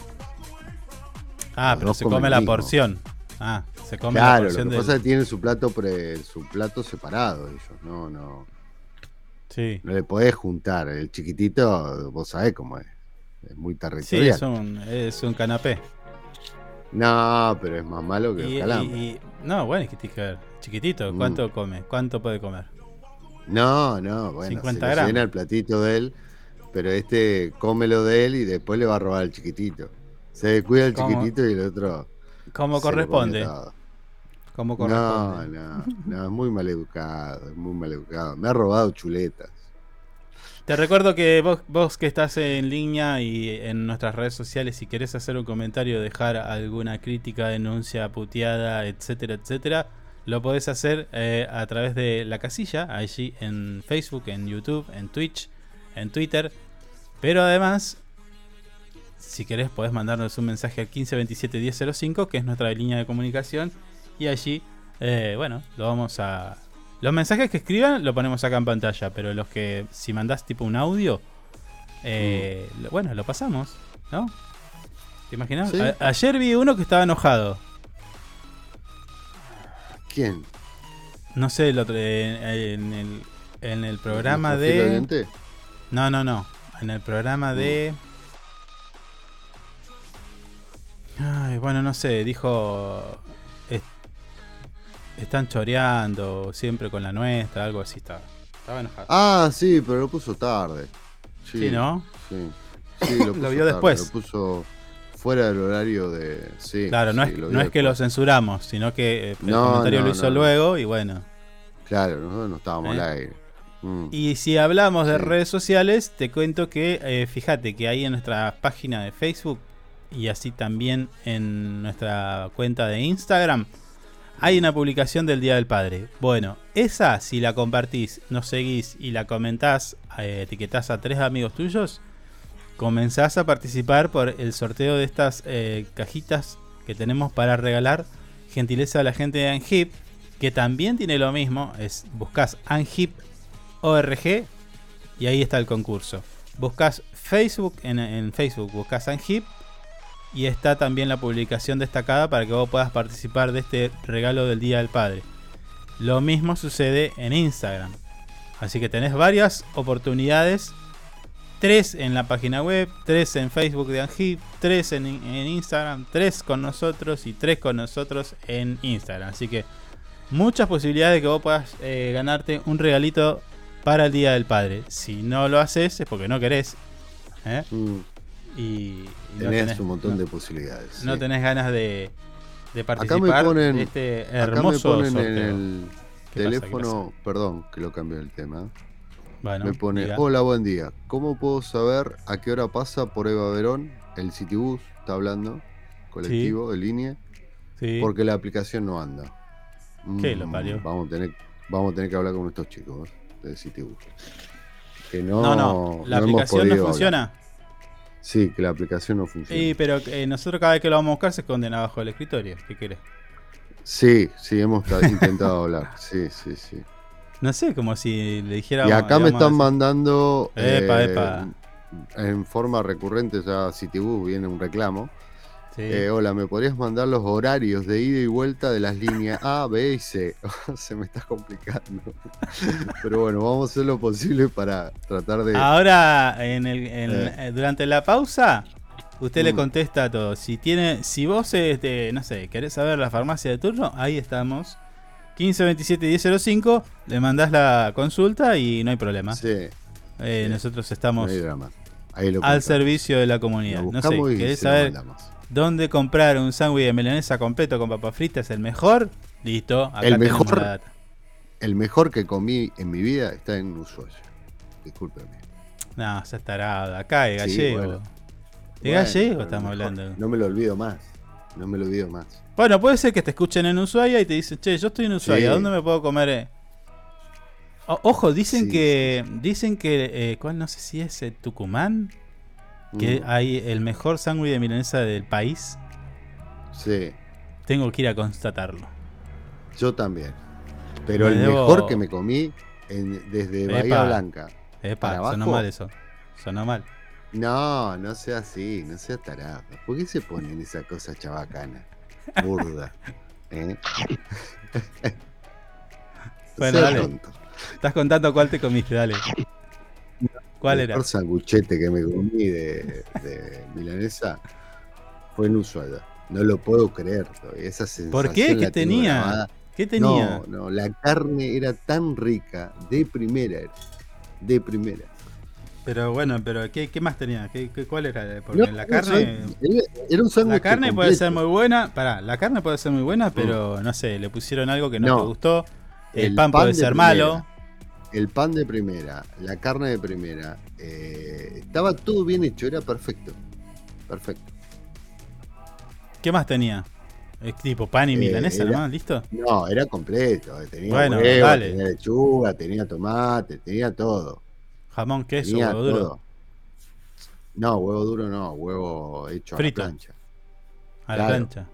Ah, pero se come lo la mismo. porción. Ah, se come la claro, lo porción que del- pasa es que tienen su plato pre- su plato separado ellos. No, no. Sí. No le podés juntar. El chiquitito, vos sabés cómo es. Es muy Sí, territorial. es un, es un canapé. No, pero es más malo que Y- los calambres. y- y- no, bueno, es que tiene que ver. Chiquitito, Mm. ¿cuánto come? ¿Cuánto puede comer? No, no, bueno, 50 se gramos. llena el platito de él, pero este cómelo de él y después le va a robar al chiquitito. Se descuida el ¿Cómo? chiquitito y el otro. Como corresponde. Como No, corresponde. no, no, es muy mal educado, es muy mal educado. Me ha robado chuletas. Te recuerdo que vos, vos que estás en línea y en nuestras redes sociales, si querés hacer un comentario, dejar alguna crítica, denuncia, puteada, etcétera, etcétera, lo podés hacer eh, a través de la casilla, allí en Facebook, en YouTube, en Twitch, en Twitter. Pero además, si querés, podés mandarnos un mensaje al 1527 1005, que es nuestra línea de comunicación. Y allí, eh, bueno, lo vamos a. Los mensajes que escriban lo ponemos acá en pantalla, pero los que, si mandás tipo un audio, eh, lo- bueno, lo pasamos, ¿no? ¿Te imaginas? Sí. Ayer vi uno que estaba enojado. ¿Quién? No sé, el otro, en, en el, en el programa ¿Nuestro filo de. No, no, no. En el programa de. Ay, bueno, no sé, dijo. "Es- están choreando siempre con la nuestra, algo así estaba. Estaba enojado. Ah, sí, pero lo puso tarde. Sí, ¿no? Sí, sí, lo, Lo puso vio tarde, después. Lo puso fuera del horario de. Sí, claro, no sí, es, no es que lo censuramos, sino que eh, el No, comentario no, lo hizo luego y bueno. Claro, nosotros no estábamos ¿Eh? al aire. Mm. Y si hablamos de redes sociales, te cuento que eh, fíjate que ahí en nuestra página de Facebook y así también en nuestra cuenta de Instagram hay una publicación del Día del Padre. Bueno, esa si la compartís, nos seguís y la comentás, eh, etiquetás a tres amigos tuyos, comenzás a participar por el sorteo de estas eh, cajitas que tenemos para regalar. Gentileza a la gente de Anhip, que también tiene lo mismo. Es buscas Anhip ORG y ahí está el concurso. Buscas Facebook, en, en Facebook buscas Anhip y está también la publicación destacada para que vos puedas participar de este regalo del Día del Padre. Lo mismo sucede en Instagram. Así que tenés varias oportunidades. Tres en la página web, tres en Facebook de Angip, tres en, en Instagram, tres con nosotros y tres con nosotros en Instagram. Así que muchas posibilidades de que vos puedas eh, ganarte un regalito para el Día del Padre. Si no lo haces es porque no querés. ¿eh? Y, y no Tenés un montón no- de posibilidades. no sí. tenés ganas de, de Acá participar me ponen, de este acá me hermoso ponen en el ¿Qué pasa? ¿Qué teléfono, perdón que lo cambié el tema. Bueno, me pone, diga. hola, buen día. ¿Cómo puedo saber a qué hora pasa por Eva Verón el Citibus? Está hablando, colectivo de línea. Sí. Porque la aplicación no anda. ¿Qué Mm, lo parió? Vamos a tener, vamos a tener que hablar con estos chicos ¿eh? del Citibus. Que no, No, no, la aplicación no funciona. hablar. Sí, que la aplicación no funciona. Sí, pero eh, nosotros cada vez que lo vamos a buscar se esconden abajo del escritorio. ¿Qué querés? Sí, sí, hemos ta- intentado hablar. Sí, sí, sí. No sé, como si le dijera. Y acá me están mandando Epa, eh, epa. en forma recurrente, ya Citibus viene un reclamo. Sí. Eh, hola, ¿me podrías mandar los horarios de ida y vuelta de las líneas A, B y C? Se me está complicando. Pero bueno, vamos a hacer lo posible para tratar de... Ahora, en el, en- Eh. eh, durante la pausa, usted le Mm. contesta a todo. Si tiene, si vos, este, no sé, querés saber la farmacia de turno, ahí estamos. 1527 1005, le mandás la consulta y no hay problema. Sí. Eh, Sí. Nosotros estamos No hay drama. Ahí lo al servicio de la comunidad. Lo No sé, ¿querés saber mandamos. Dónde comprar un sándwich de milanesa completo con papas fritas el mejor? Listo, acá El mejor, la data. el mejor que comí en mi vida está en Ushuaia. Discúlpeme. No, ya estará acá de Sí, gallego. bueno. De Bueno, gallego estamos hablando. No me lo olvido más. No me lo olvido más. Bueno, puede ser que te escuchen en Ushuaia y te dicen, che, yo estoy en Ushuaia, Sí. ¿dónde me puedo comer? eh?" O- ojo, dicen Sí, que, dicen que, eh, ¿cuál no sé si es eh, Tucumán? Que Mm. hay el mejor sándwich de milanesa del país. Sí, Tengo que ir a constatarlo. yo también. Pero Me el debo- mejor que me comí en- desde Bahía Epa. Blanca. Epa, para sonó abajo. mal eso. Sonó mal. No, no sea así, no sea tarado. ¿Por qué se ponen esa cosa chabacana? Burda. ¿eh? Bueno, dale. tonto. Estás contando cuál te comiste, dale. ¿Cuál el era? mejor sanguchete que me comí de, de milanesa fue en Ushuaia. No lo puedo creer. Esa sensación ¿Por qué? ¿Qué tenía? grabada. ¿Qué tenía? No, no, la carne era tan rica, de primera, era, de primera. Pero bueno, pero ¿qué, qué más tenía? ¿Qué, qué- cuál era? Porque No, la carne... era- era un sándwich La carne puede ser muy buena, pará, la carne puede ser muy buena, pero no sé, le pusieron algo que no, No. te gustó. El, El pan, pan puede de ser primera. malo. El pan de primera, la carne de primera, eh, estaba todo bien hecho, era perfecto. Perfecto. ¿Qué más tenía? Es tipo pan y Eh, milanesa era- nomás, ¿listo? No, era completo. eh, Tenía Bueno, huevo, dale. tenía lechuga, tenía tomate, tenía todo. Jamón, queso, Tenía huevo duro. todo. No, huevo duro no, huevo hecho Frito. a la plancha. A la Claro. plancha.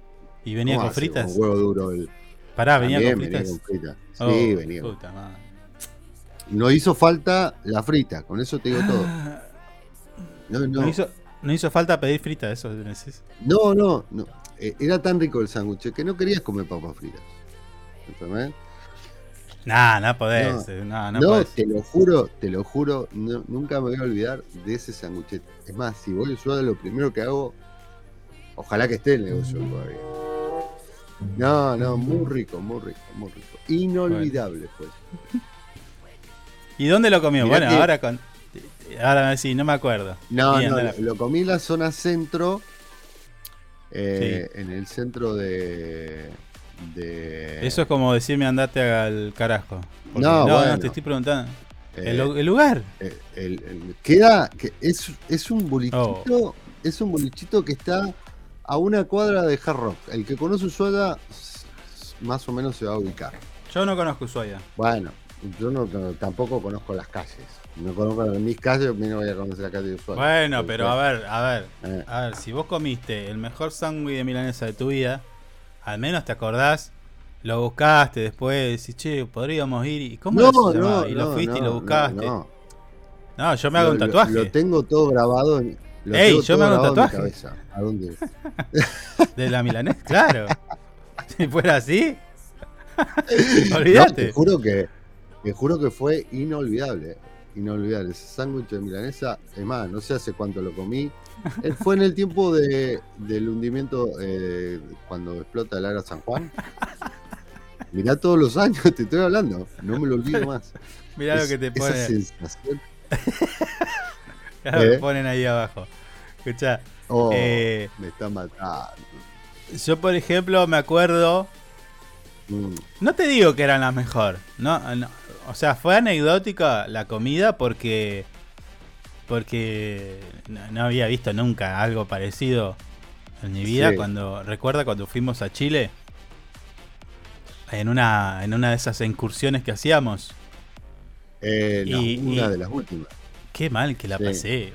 ¿Y venía ¿Cómo con hace fritas? con huevo duro. El... Pará, venía con fritas. venía con fritas. Sí, Oh, venía puta madre. No hizo falta la frita, con eso te digo todo. No, no. No hizo, no hizo falta pedir fritas, eso decís. No, no, no. Eh, Era tan rico el sándwich que no querías comer papas fritas. ¿Entendés? Nah, no podés. No. eh, No, no, No, podés. te lo juro, te lo juro, no- nunca me voy a olvidar de ese sanguchete. Es más, si voy a Ushuaia, lo primero que hago, ojalá que esté el negocio todavía. No, no, muy rico, muy rico, muy rico. Inolvidable fue. ¿Y dónde lo comió? Mirá bueno, que- ahora con. Ahora sí, no me acuerdo. No, Bien, no, lo, comí en la zona centro, eh, en el centro de... de Eso es como decirme andate al carajo. Porque- No, no, bueno. te estoy preguntando. Eh, ¿El, el lugar? Eh, el- el- queda que es, es un bolichito Oh. es un bolichito que está a una cuadra de Hard Rock el que conoce Ushuaia más o menos se va a ubicar. Yo no conozco Ushuaia. Bueno, yo no, tampoco conozco las calles. No conozco mis calles, no voy a conocer la calle de Ushuaia. Bueno, pero a ver, a ver, Eh. a ver, si vos comiste el mejor sándwich de milanesa de tu vida, al menos te acordás, lo buscaste después, decís, che, podríamos ir, ¿y cómo No, se no? Y lo fuiste y lo buscaste. no, yo me hago un Lo- lo- tatuaje. Lo, tengo todo grabado en. Lo Ey, yo me hago un tatuaje. cabeza. ¿A dónde? De la milanesa, claro. si fuera así, olvídate. te juro que te juro que fue inolvidable. Inolvidable. Ese sándwich de milanesa, es más, no sé hace cuánto lo comí. Eh, Fue en el tiempo de, del hundimiento eh, cuando explota el área San Juan. Mirá todos los años, te estoy hablando. No me lo olvido más. Mirá lo que te Esa pone. sensación. Claro, ¿Eh? me ponen ahí abajo. Escuchá, Oh, eh, me está matando. yo por ejemplo me acuerdo Mm, No te digo que eran las mejor. No, no. O sea, fue anecdótica la comida porque. Porque no, no había visto nunca algo parecido en mi vida. Sí. Cuando. Recuerda cuando fuimos a Chile. En una, en una de esas incursiones que hacíamos. eh, no, Y- una y- de las últimas. Qué mal que la Sí. pasé.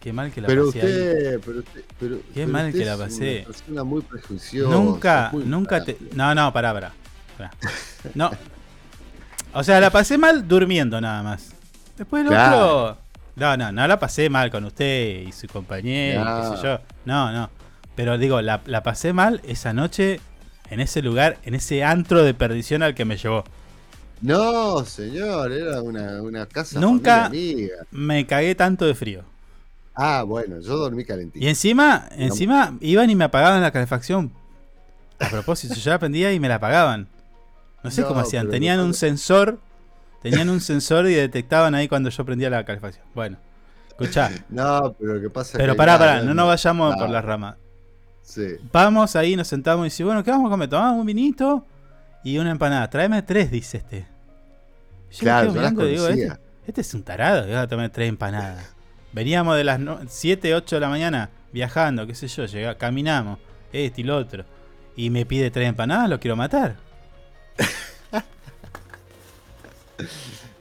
Qué mal que la Pero pasé ahí. usted, pero usted, pero, Qué pero mal usted que la es pasé. Una muy prejuiciosa. Nunca, muy nunca te. No, no, pará, pará. pará. No. O sea, la pasé mal durmiendo nada más. Después Claro. otro. No, no, no la pasé mal con usted y su compañero, No. qué sé yo. No, no. Pero digo, la, la pasé mal esa noche en ese lugar, en ese antro de perdición al que me llevó. No, señor, era una, una casa Nunca amiga. me cagué tanto de frío. Ah, bueno, yo dormí calentito. Y encima, encima iban y me apagaban la calefacción. A propósito, yo la prendía y me la apagaban. No sé No, cómo hacían. Tenían un sensor. Tenían un sensor y detectaban ahí cuando yo prendía la calefacción. Bueno, escuchá. No, pero que pasa Pero que pará, pará, no nos vayamos por las ramas. Sí. Vamos ahí, nos sentamos y dice, bueno, ¿qué vamos a comer? Tomamos un vinito y una empanada. Tráeme tres, dice este. Yo me Claro, yo y digo, este, este es un tarado que va a tomar tres empanadas. Veníamos de las 7, 8 de la mañana viajando, qué sé yo, llega, caminamos, este y lo otro. Y me pide tres empanadas, lo quiero matar.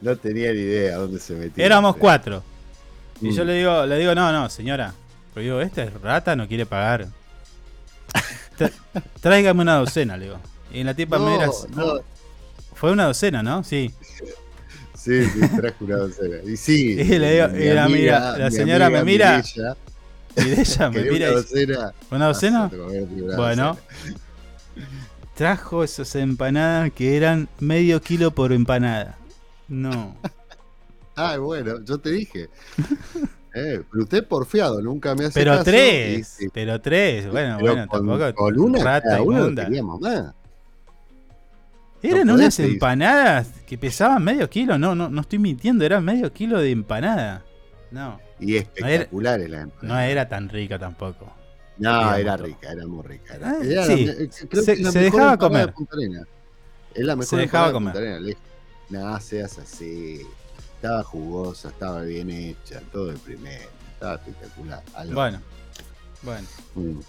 No tenía ni idea dónde se metía. Éramos cuatro. Y Mm. yo le digo, le digo, no, no, señora. Pero digo, este rata no quiere pagar. Tra- Tráigame una docena, le digo. Y la tipa me mira. no. Fue una docena, ¿no? Sí. Sí, sí, traje una docena. Y sí. Y le digo- mi y la mira- la señora amiga me mira, Mirella, Y de ella me mira. una docena. ¿Una docena? Ah, Bueno. docena. Trajo esas empanadas que eran medio kilo por empanada. No. Ah, bueno, yo te dije. Eh, pero usted porfiado, nunca me hace Pero caso, tres. y- y- Pero tres. Bueno, pero bueno, con, tampoco. con una rata inmunda. más. Eran No unas empanadas que pesaban medio kilo. No, no, no estoy mintiendo. Eran medio kilo de empanada. No. Y espectaculares las empanadas. No era tan rica tampoco. No, era rica, era muy rica. Era, era sí. la me- creo Se- que es la se mejor dejaba comer. de. Es la mejor Se dejaba de comer. Lejos. No, seas así. Estaba jugosa, estaba bien hecha, todo de primera. Estaba espectacular. Algo. Bueno. Bueno. Mm.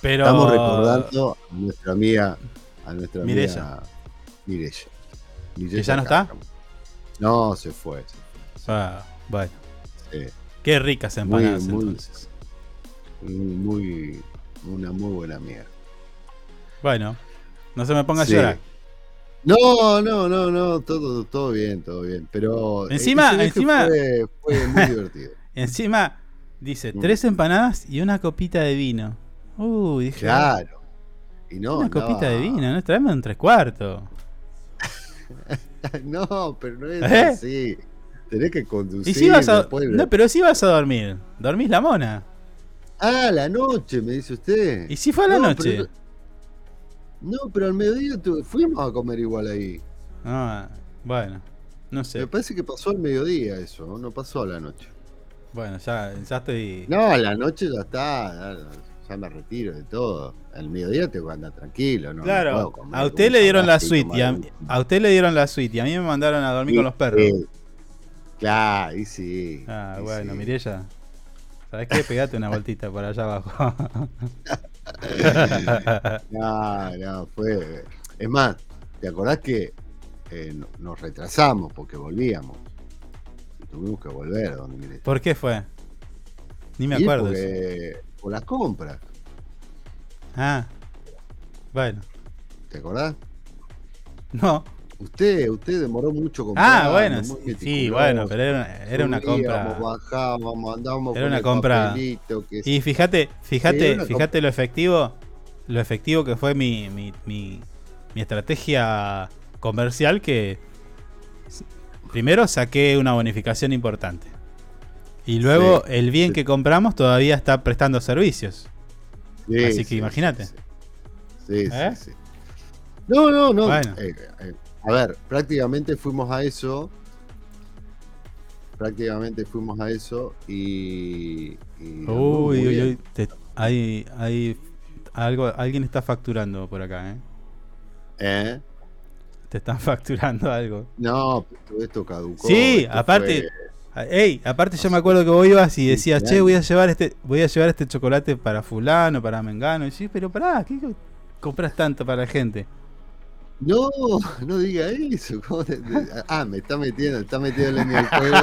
Pero. Estamos recordando a nuestra amiga, a nuestra Mireya. amiga Mireya. ¿Que ya no está? No, se fue. se fue. Ah, bueno. Sí. Qué ricas Muy, empanadas muy, entonces. Muy, una muy buena amiga. Bueno. No se me ponga Sí. a llorar. No, no, no, no, todo, todo bien, todo bien. Pero Encima- encima- fue, fue muy divertido. Encima dice Mm. tres empanadas y una copita de vino. Uy, dije. Claro. Y no, una andaba- copita de vino, ¿no? Tráeme un tres cuartos. No, pero no es ¿Eh? así. Tenés que conducir. Y si vas a. No, pero si vas a dormir. Dormís la mona. Ah, la noche, me dice usted. ¿Y si fue a la No, noche? pero- No, pero al mediodía tu- fuimos a comer igual ahí. Ah, bueno. No Me sé. parece que pasó al mediodía eso, no pasó a la noche. Bueno, ya, ya estoy. No, a la noche ya está, ya, ya me retiro de todo. Al mediodía que andar tranquilo, ¿no? Claro, puedo comer a usted le dieron la suite y a, usted le dieron la suite y a mí me mandaron a dormir con los perros. Claro, y sí. Ah, y bueno, sí. Mirella. ¿Sabes qué? Pegate una vueltita por allá abajo. no, no, fue. Es más, ¿te acordás que eh, no- nos retrasamos porque volvíamos? Tuvimos que volver a donde. ¿Por qué fue? Ni me acuerdo. porque- Por las compras, Ah, bueno. ¿te acordás? No. Usted, usted demoró mucho comprando. Ah, bueno, sí, bueno, pero era, una- era una compra. Bajábamos, andábamos Era con una el compra. papelito, que Y fíjate, fíjate, fíjate lo efectivo, lo efectivo que fue mi, mi, mi, mi estrategia comercial que primero saqué una bonificación importante. Y luego Sí, el bien que compramos todavía está prestando servicios. Sí, Así que imagínate. Sí, sí, ¿Eh? sí. No, no, no. Bueno. Eh, eh, a ver, prácticamente fuimos a eso. Prácticamente fuimos a eso y. y Uy, uy, uy, te- hay, hay algo, alguien está facturando por acá, ¿eh? ¿Eh? Te están facturando algo. No, todo esto caducó. Sí, esto aparte, fue- ey, aparte yo me acuerdo que vos ibas y decías, che, voy a llevar este, voy a llevar este chocolate para fulano, para mengano, y sí, pero pará, ¿qué co- compras tanto para la gente? No, no diga eso. ¿cómo te- te- ah, me está metiendo, está metiendo en el juego.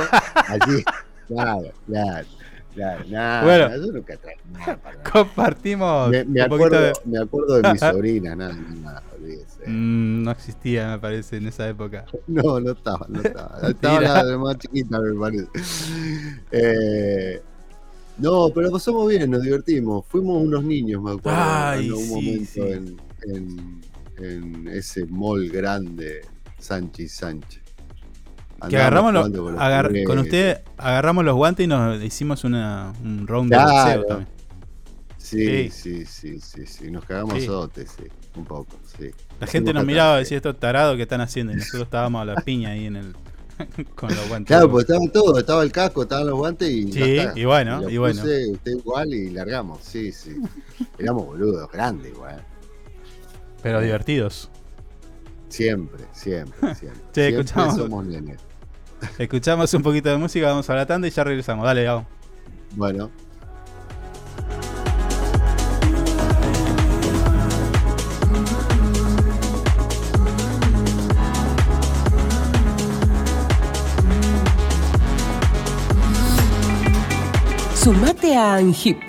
Allí. Claro, claro. Claro, nada, Bueno. yo nunca traigo nada para Compartimos Me, me acuerdo, de- me acuerdo de mi sobrina, nada, nada. Mm, no existía, me parece, en esa época. No, no estaba, no estaba. Estaba la de más chiquita, me parece. Eh, no, pero pasamos bien, nos divertimos. Fuimos unos niños, me acuerdo. Ay, en un sí, momento sí. En, en- en ese mall grande, Sánchez Sánchez. Que agarramos los- con los agar- juguetes. con usted agarramos los guantes y nos hicimos una, un round de boxeo también. Sí, Sí. sí, sí, sí. Nos cagamos sotes, sí, un poco, sí. La gente nos miraba y decía estos tarados que están haciendo y nosotros estábamos a la piña ahí en el con los guantes. Claro, pues estaba todo, estaba el casco, estaban los guantes y. Sí, y bueno, y bueno. usted igual y largamos, sí, sí. Éramos boludos, grandes igual. Pero divertidos. Siempre, siempre, siempre. Che, siempre escuchamos. somos nenes. Escuchamos un poquito de música, vamos a la tanda y ya regresamos. Dale, vamos. Bueno. Sumate a ANGIP.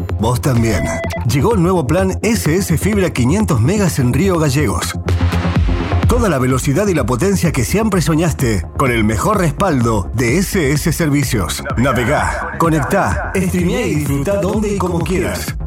Vos también. Llegó el nuevo plan SS Fibra 500 megas en Río Gallegos. Toda la velocidad y la potencia que siempre soñaste con el mejor respaldo de SS Servicios. Navegá, conectá, streamea y disfruta donde y como quieras.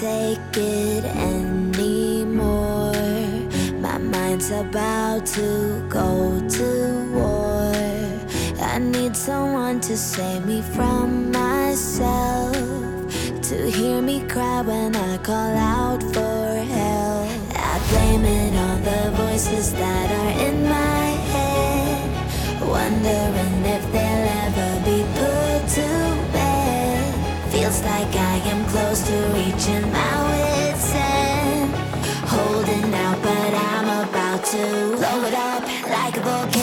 Take it anymore. My mind's about to go to war. I need someone to save me from myself. To hear me cry when I call out for help. I blame it on the voices that are in my head. Wondering to reaching. Holding out, but I'm about to blow it up like a volcano.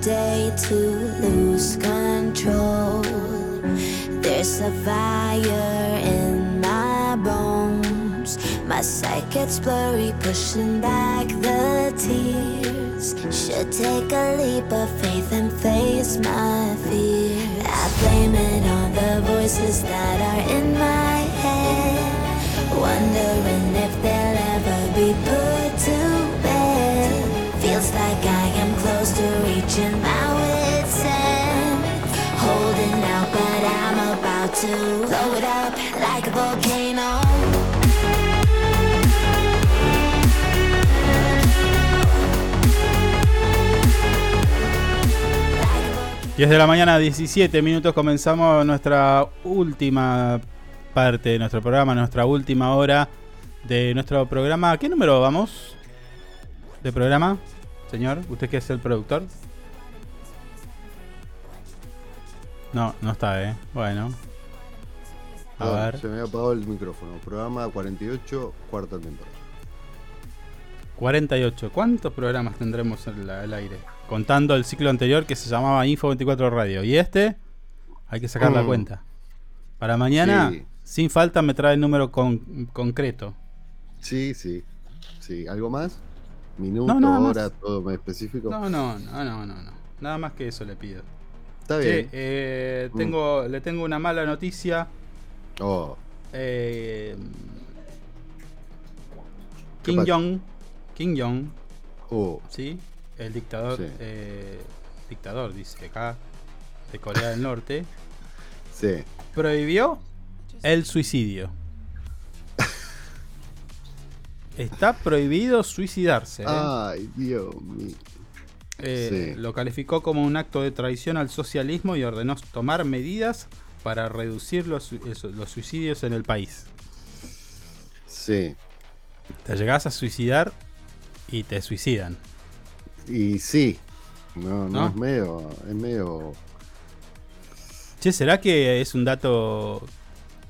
Day to lose control. There's a fire in my bones. My sight gets blurry, pushing back the tears. Should take a leap of faith and face my fear. I blame it on the voices that are in my head. Wondering if they'll ever be put close to reaching my wit's end. Holding out, but I'm about to blow it up like a volcano. 10 de la mañana, 17 minutos, comenzamos nuestra última parte de nuestro programa, nuestra última hora de nuestro programa. ¿Qué número vamos? ¿De programa? Señor, usted que es el productor. No, no está, ¿eh? Bueno. A No, ver. Se me había apagado el micrófono. Programa 48, cuarta temporada. 48. ¿Cuántos programas tendremos en la- al aire? Contando el ciclo anterior que se llamaba Info 24 Radio. Y este, hay que sacar la Mm. cuenta. Para mañana, Sí. sin falta, me trae el número con- concreto. Sí, sí. Sí, ¿algo más? Minuto, No, nada más. hora, todo más específico. No, no, no, no, no, no. Nada más que eso le pido. Está bien. eh, Mm. tengo, le tengo una mala noticia. Oh, Eh, ¿Qué Kim? Jong, Kim Jong, oh, ¿sí? El dictador, Sí. eh, dictador dice acá, de Corea del Norte, sí. prohibió el suicidio. Está prohibido suicidarse. ¿eh? Ay, Dios mío. Eh, sí. Lo calificó como un acto de traición al socialismo y ordenó tomar medidas para reducir los, los suicidios en el país. Sí. Te llegás a suicidar y te suicidan. Y sí. No, no, ¿No? es medio. Es medio. Che, ¿será que es un dato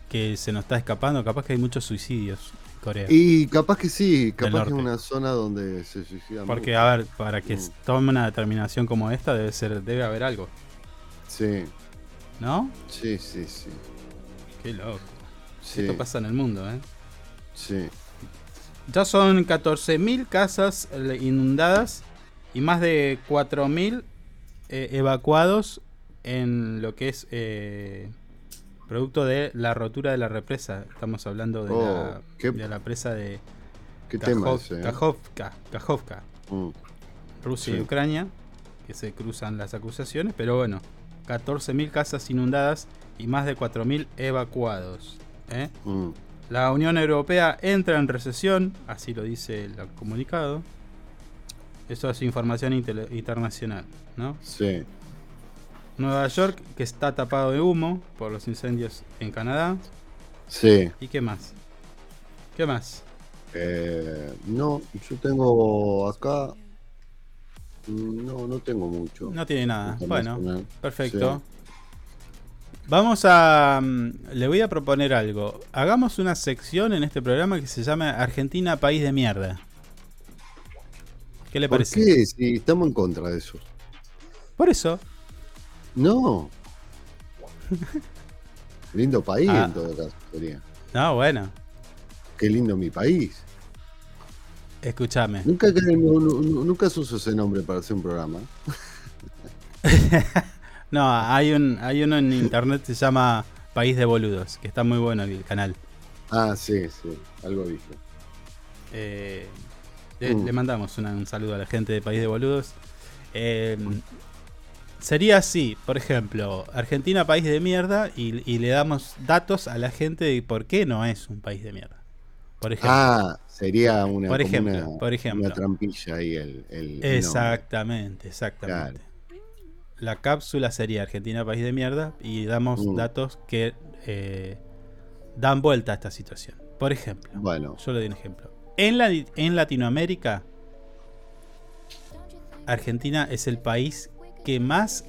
que se nos está escapando? Capaz que hay muchos suicidios Corea. Y capaz que sí, capaz que es una zona donde se suicidan. Porque, mucho. a ver, para que Mm. tome una determinación como esta debe ser, debe haber algo, Sí, ¿no? sí, sí, sí. Qué loco. Sí, Esto pasa en el mundo, ¿eh? sí. Ya son 14.000 casas eh, inundadas y más de 4.000 eh, evacuados en lo que es eh, producto de la rotura de la represa. Estamos hablando de, Oh, la, qué- de la presa de Qué tema Kajov- ese, ¿eh? Kajovka, Kajovka, Mm, Rusia y. Ucrania, que se cruzan las acusaciones, pero bueno, 14.000 casas inundadas y más de 4.000 evacuados. ¿eh? mm. La Unión Europea entra en recesión, así lo dice el comunicado. Eso es información internacional, ¿no? Sí. Nueva York, que está tapado de humo por los incendios en Canadá. Sí. ¿Y qué más? ¿Qué más? Eh, no, yo tengo acá. No, no tengo mucho. No tiene nada. Bueno, perfecto. Vamos a... mm, Le voy a proponer algo. Hagamos una sección en este programa que se llama Argentina, país de mierda. ¿Qué le ¿Por parece? qué? Si estamos en contra de eso. Por eso. No. lindo país Ah. en todo caso sería. No, bueno. Qué lindo mi país. Escúchame. Nunca, nunca se usó ese nombre para hacer un programa. No, hay un hay uno en internet que se llama País de Boludos, que está muy bueno el canal. Ah, sí, sí. Algo dije. Eh, le, Mm. le mandamos una- un saludo a la gente de País de Boludos. Eh, sería así, por ejemplo, Argentina país de mierda y, y le damos datos a la gente de por qué no es un país de mierda. Por ejemplo. Ah, sería una, Por ejemplo, una- por ejemplo. una trampilla ahí el, el Exactamente, exactamente. La cápsula sería Argentina país de mierda y damos Mm. datos que eh, dan vuelta a esta situación. Por ejemplo, Bueno. yo le doy un ejemplo. En, la, en Latinoamérica, Argentina es el país que más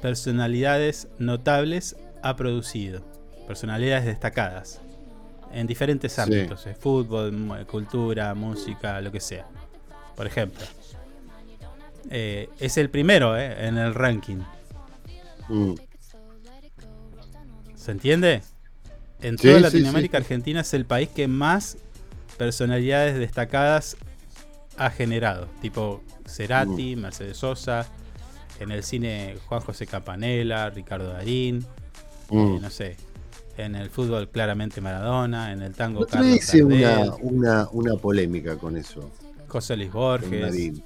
personalidades notables ha producido. Personalidades destacadas. En diferentes ámbitos. eh, Fútbol, mu- cultura, música, lo que sea. Por ejemplo. eh, es el primero eh, en el ranking. Mm. ¿Se entiende? En Sí, toda Latinoamérica, sí. Argentina es el país que más personalidades destacadas ha generado. Tipo Cerati, Mm. Mercedes Sosa. En el cine, Juan José Campanella, Ricardo Darín. Mm. eh, no sé. En el fútbol, claramente Maradona. En el tango, Otra Carlos hice una, una, una polémica con eso. José Luis Borges. Darín.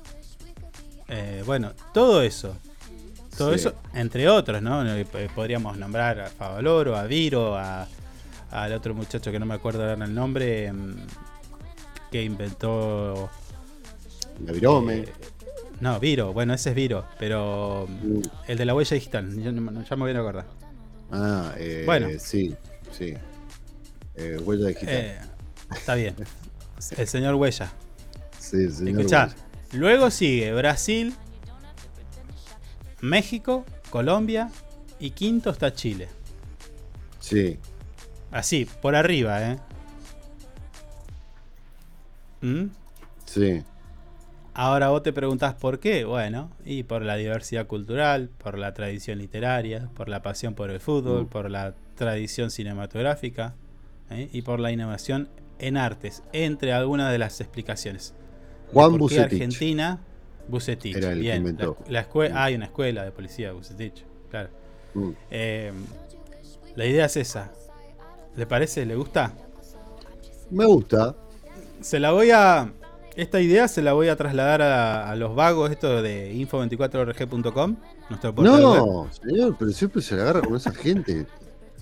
Eh, bueno, todo eso. Todo Sí. eso, entre otros, ¿no? Eh, p- Podríamos nombrar a Favaloro, a Viro, a, al otro muchacho que no me acuerdo ahora el nombre, mm, que inventó. La Virome. eh, no, Viro, bueno, ese es Viro, pero mm, el de la huella digital, yo ya me voy a acordar. Ah, eh, Bueno. sí, sí. Eh, huella digital. Eh, Está bien. El señor Huella. Sí, el señor Escuchá, Huella. luego sigue Brasil, México, Colombia y quinto está Chile. Sí. Así, por arriba, ¿eh? ¿Mm? Sí. Ahora vos te preguntás por qué. Bueno, y por la diversidad cultural, por la tradición literaria, por la pasión por el fútbol, Mm. por la tradición cinematográfica ¿eh? y por la innovación en artes, entre algunas de las explicaciones. Juan Bucetich. Argentina, Bucetich. Era el que bien. inventó. La, la escue- ah, hay una escuela de policía, Bucetich, claro. Mm. Eh, la idea es esa. ¿Le parece? ¿Le gusta? Me gusta. Se la voy a. Esta idea se la voy a trasladar a, a los vagos, esto de info24rg.com, nuestro portal web. No, señor, pero siempre se le agarra con esa gente.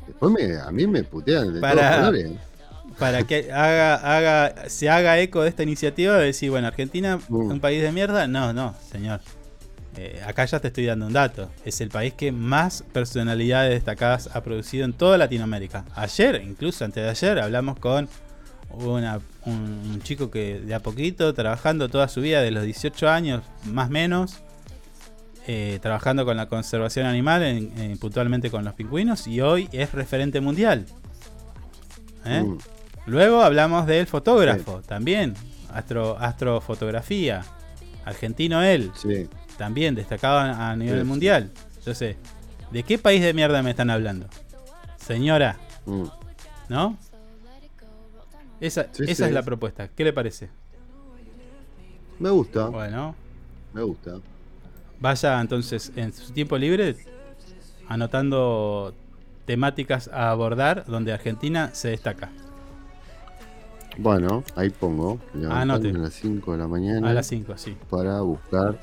Después me, a mí me putean de Para- todos. Para que haga, haga, se haga eco de esta iniciativa de decir, bueno, Argentina, un país de mierda. No, no, señor. Eh, acá ya te estoy dando un dato. Es el país que más personalidades destacadas ha producido en toda Latinoamérica. Ayer, incluso antes de ayer, hablamos con una- un, un chico que de a poquito, trabajando toda su vida, de los 18 años, más o menos, eh, trabajando con la conservación animal, en- en- puntualmente con los pingüinos, y hoy es referente mundial. ¿Eh? Mm. Luego hablamos del fotógrafo, también, astro, astrofotografía, argentino él, también destacado a nivel Sí, sí. mundial. Entonces, ¿de qué país de mierda me están hablando? Señora, Mm. ¿no? Esa, Sí, esa sí. es la propuesta. ¿Qué le parece? Me gusta. Bueno, Me gusta. vaya entonces en su tiempo libre anotando temáticas a abordar donde Argentina se destaca. Bueno, ahí pongo. Anote. A las 5 de la mañana. A las 5, sí. Para buscar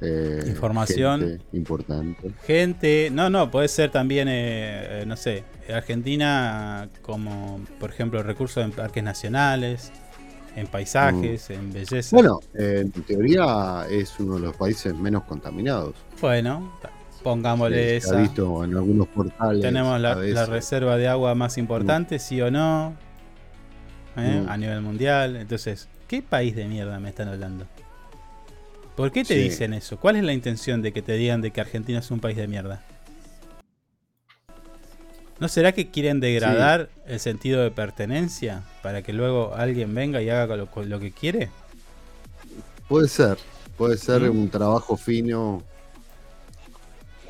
eh, Información. gente importante. Gente, no, no, puede ser también, eh, eh, no sé, Argentina como, por ejemplo, recursos en parques nacionales, en paisajes, en belleza. Bueno, en teoría es uno de los países menos contaminados. Bueno, pongámosle ha esa. visto en algunos portales. Tenemos la, reserva de agua más importante, sí o no, ¿eh? Mm. a nivel mundial. Entonces, ¿qué país de mierda me están hablando? ¿Por qué te Sí. dicen eso? ¿Cuál es la intención de que te digan de que Argentina es un país de mierda? ¿No será que quieren degradar el sentido de pertenencia para que luego alguien venga y haga lo, que quiere? Puede ser, puede ser Mm. un trabajo fino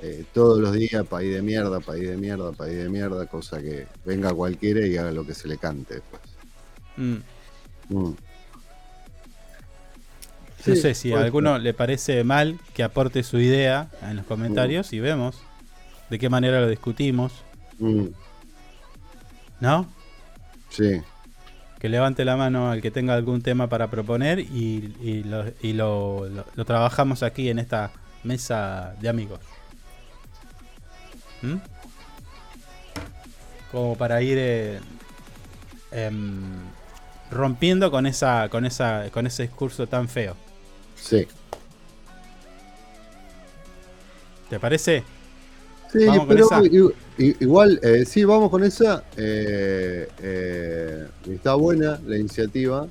eh, todos los días, país de mierda, país de mierda, país de mierda, cosa que venga cualquiera y haga lo que se le cante después. Mm. Mm. No sé si a alguno le parece mal que aporte su idea en los comentarios y vemos de qué manera lo discutimos. Mm. ¿No? Sí, Que levante la mano al que tenga algún tema para proponer y, y lo, y lo- lo- lo trabajamos aquí en esta mesa de amigos. ¿Mm? Como para ir eh, em, rompiendo con esa, con esa, con ese discurso tan feo. Sí. ¿Te parece? Sí, Vamos con pero igual, eh, sí, vamos con esa. eh, eh, está buena la iniciativa.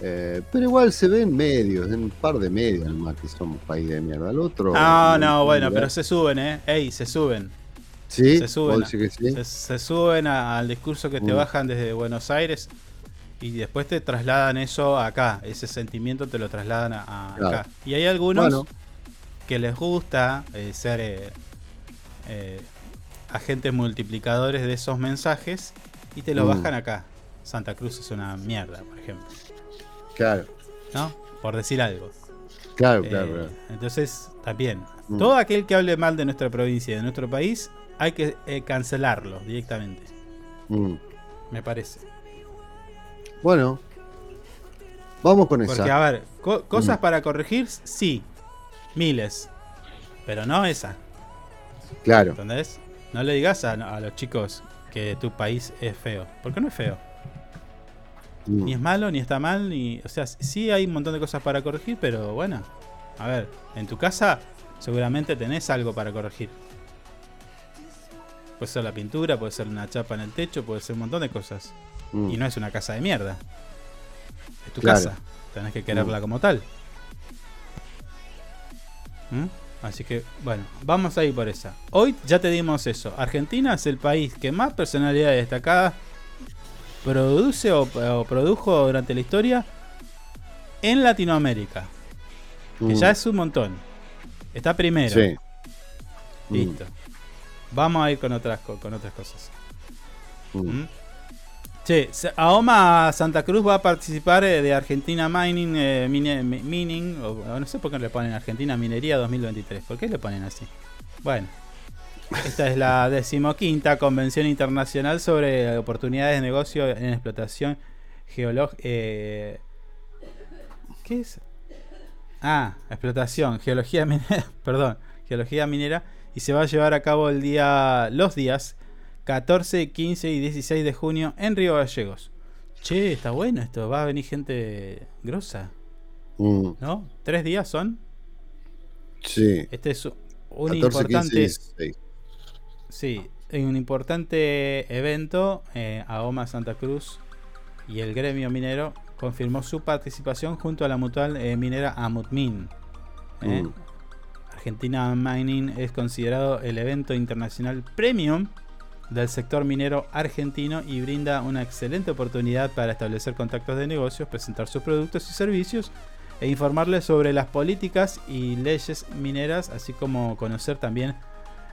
eh, pero igual se ve en medios, en un par de medios nomás que somos país de mierda. El otro. No, no, bueno, pero se suben, ¿eh? Ey, se suben. Sí, Se suben. que sí. Se, se suben a- al discurso que te Mm. bajan desde Buenos Aires y después te trasladan eso acá. Ese sentimiento te lo trasladan a, a Claro. acá. Y hay algunos Bueno. que les gusta eh, ser eh, eh, agentes multiplicadores de esos mensajes y te lo Mm. bajan acá. Santa Cruz es una mierda, por ejemplo. Claro, ¿No? Por decir algo. claro, Eh, claro. claro. Entonces, también, Mm. todo aquel que hable mal de nuestra provincia y de nuestro país, hay que eh, cancelarlo directamente, Mm. me parece. Bueno, vamos con Porque, esa. a ver, co- cosas Mm. para corregir, sí, miles, pero no esa, Claro, ¿entendés? No le digas a, a los chicos que tu país es feo, porque no es feo. Mm. Ni es malo, ni está mal, ni. O sea, sí hay un montón de cosas para corregir, pero bueno. A ver, en tu casa seguramente tenés algo para corregir. Puede ser la pintura, puede ser una chapa en el techo, puede ser un montón de cosas. Mm. Y no es una casa de mierda. Es tu Claro. casa. Tenés que quererla Mm. como tal. ¿Mm? Así que, bueno, vamos a ir por esa. Hoy ya te dimos eso. Argentina es el país que más personalidades destacadas produce o, o produjo durante la historia en Latinoamérica. Que ya es un montón. Está primero. Sí. Listo. Vamos a ir con otras, co- con otras cosas. Mm. Che, Aoma Santa Cruz va a participar eh, de Argentina Mining, eh, Mining, no sé por qué le ponen Argentina Minería 2023. ¿Por qué le ponen así? Bueno, esta es la decimoquinta Convención Internacional sobre Oportunidades de Negocio en Explotación Geológica. ¿Qué es? Ah, explotación, geología minera, perdón, geología minera y se va a llevar a cabo el día, los días 14, 15 y 16 de junio en Río Gallegos. Che, está bueno esto, va a venir gente grosa, Mm. ¿no? ¿Tres días son? Sí. Este es un 14, 15, importante, 16. sí, un importante evento. Eh, AOMA Santa Cruz y el gremio minero confirmó su participación junto a la mutual eh, minera Amutmin. ¿eh? Mm. Argentina Mining es considerado el evento internacional premium del sector minero argentino y brinda una excelente oportunidad para establecer contactos de negocios, presentar sus productos y servicios e informarles sobre las políticas y leyes mineras, así como conocer también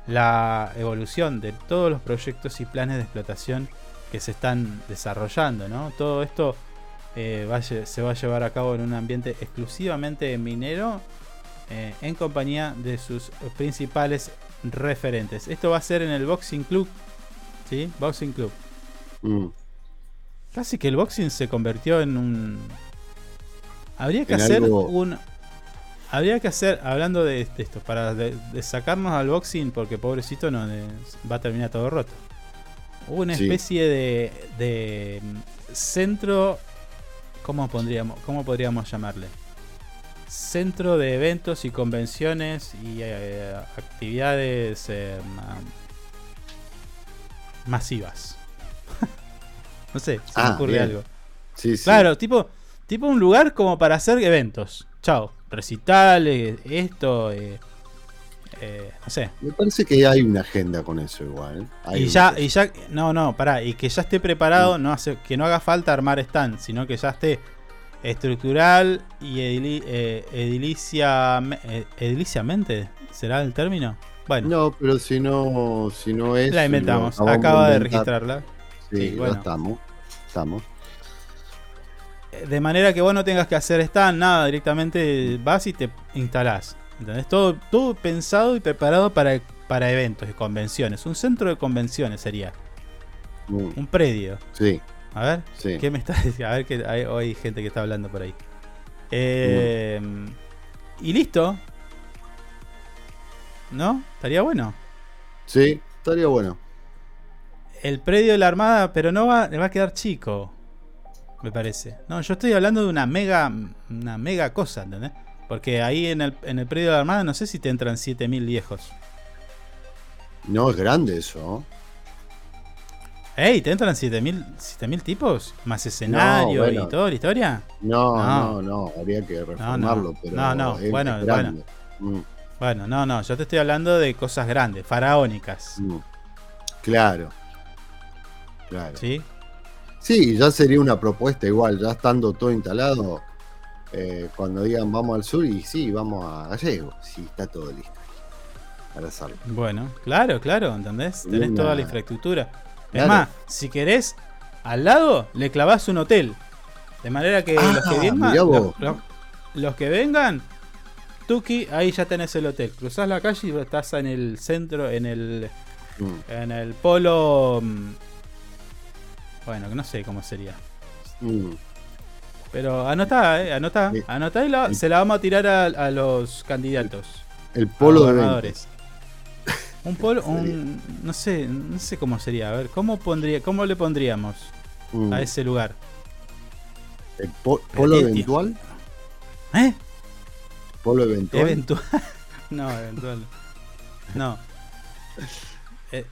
la evolución de todos los proyectos y planes de explotación que se están desarrollando. ¿no? Todo esto eh, se va a llevar a cabo en un ambiente exclusivamente minero eh, en compañía de sus principales referentes. Esto va a ser en el Boxing Club. ¿Sí? Boxing Club. Mm. Casi que el boxing se convirtió en un. Habría que En hacer algo- un. Habría que hacer, hablando de, de esto, para de, de sacarnos al boxing, porque pobrecito no de- va a terminar todo roto. Una Sí. especie de, de mm, centro. ¿Cómo, pondríamos, ¿Cómo podríamos llamarle? Centro de eventos y convenciones y eh, actividades eh, masivas. no sé, se me Ah, ocurre bien. algo. Sí, sí. Claro, tipo, tipo un lugar como para hacer eventos. Chao. Recitales, esto, eh, eh, no sé. Me parece que hay una agenda con eso igual. ¿eh? Hay Y ya, y ya, no, no, pará, y que ya esté preparado, no hace, que no haga falta armar stand, sino que ya esté estructural y edili- eh, edilicia, eh, ediliciamente, ¿será el término? Bueno, No, pero si no, si no es. la inventamos, acaba de registrarla. Sí, Sí, bueno. estamos. Estamos. De manera que vos no tengas que hacer stand, nada, directamente vas y te instalás. ¿Entendés? Todo, todo pensado y preparado para, para eventos y convenciones. Un centro de convenciones sería. Mm. Un predio. Sí. A ver, Sí. ¿qué me está diciendo? A ver, que hay, hay gente que está hablando por ahí. Eh, Y listo. ¿No? Estaría bueno. Sí, estaría bueno. El predio de la Armada, pero no va, le va a quedar chico. Me parece. No, yo estoy hablando de una mega, una mega cosa, ¿entendés? Porque ahí en el, en el predio de la Armada no sé si te entran 7000 viejos. No, es grande eso. ¡Ey! ¿Te entran 7000 7000 tipos? ¿Más escenario bueno. y toda la historia? No, No. no, no, habría que no. reformarlo, pero No, no, es bueno, grande. Mm, Bueno, no, no, yo te estoy hablando de cosas grandes, faraónicas. mm. Claro. Claro. ¿Sí? Sí, ya sería una propuesta igual, ya estando todo instalado, eh, cuando digan vamos al sur y sí, vamos a Gallego, sí, está todo listo para hacerlo. Bueno, claro, claro, ¿entendés? Tenés toda la infraestructura. Es Claro. más, si querés, al lado le clavás un hotel. De manera que Ah, los que vengan, los que vengan, Tuki, ahí ya tenés el hotel. Cruzás la calle y estás en el centro, en el, Mm, en el polo. mm, Bueno, que no sé cómo sería. mm. Pero anotá, eh, anotá, Sí. anotá y la- se la vamos a tirar a, a los candidatos. El polo de gobernadores. Un polo, un, no sé, no sé cómo sería. A ver, ¿cómo pondría, cómo le pondríamos Mm. a ese lugar? ¿El po- polo eventual? ¿Eh? ¿Polo eventual? Eventual. no, eventual. No. Eh,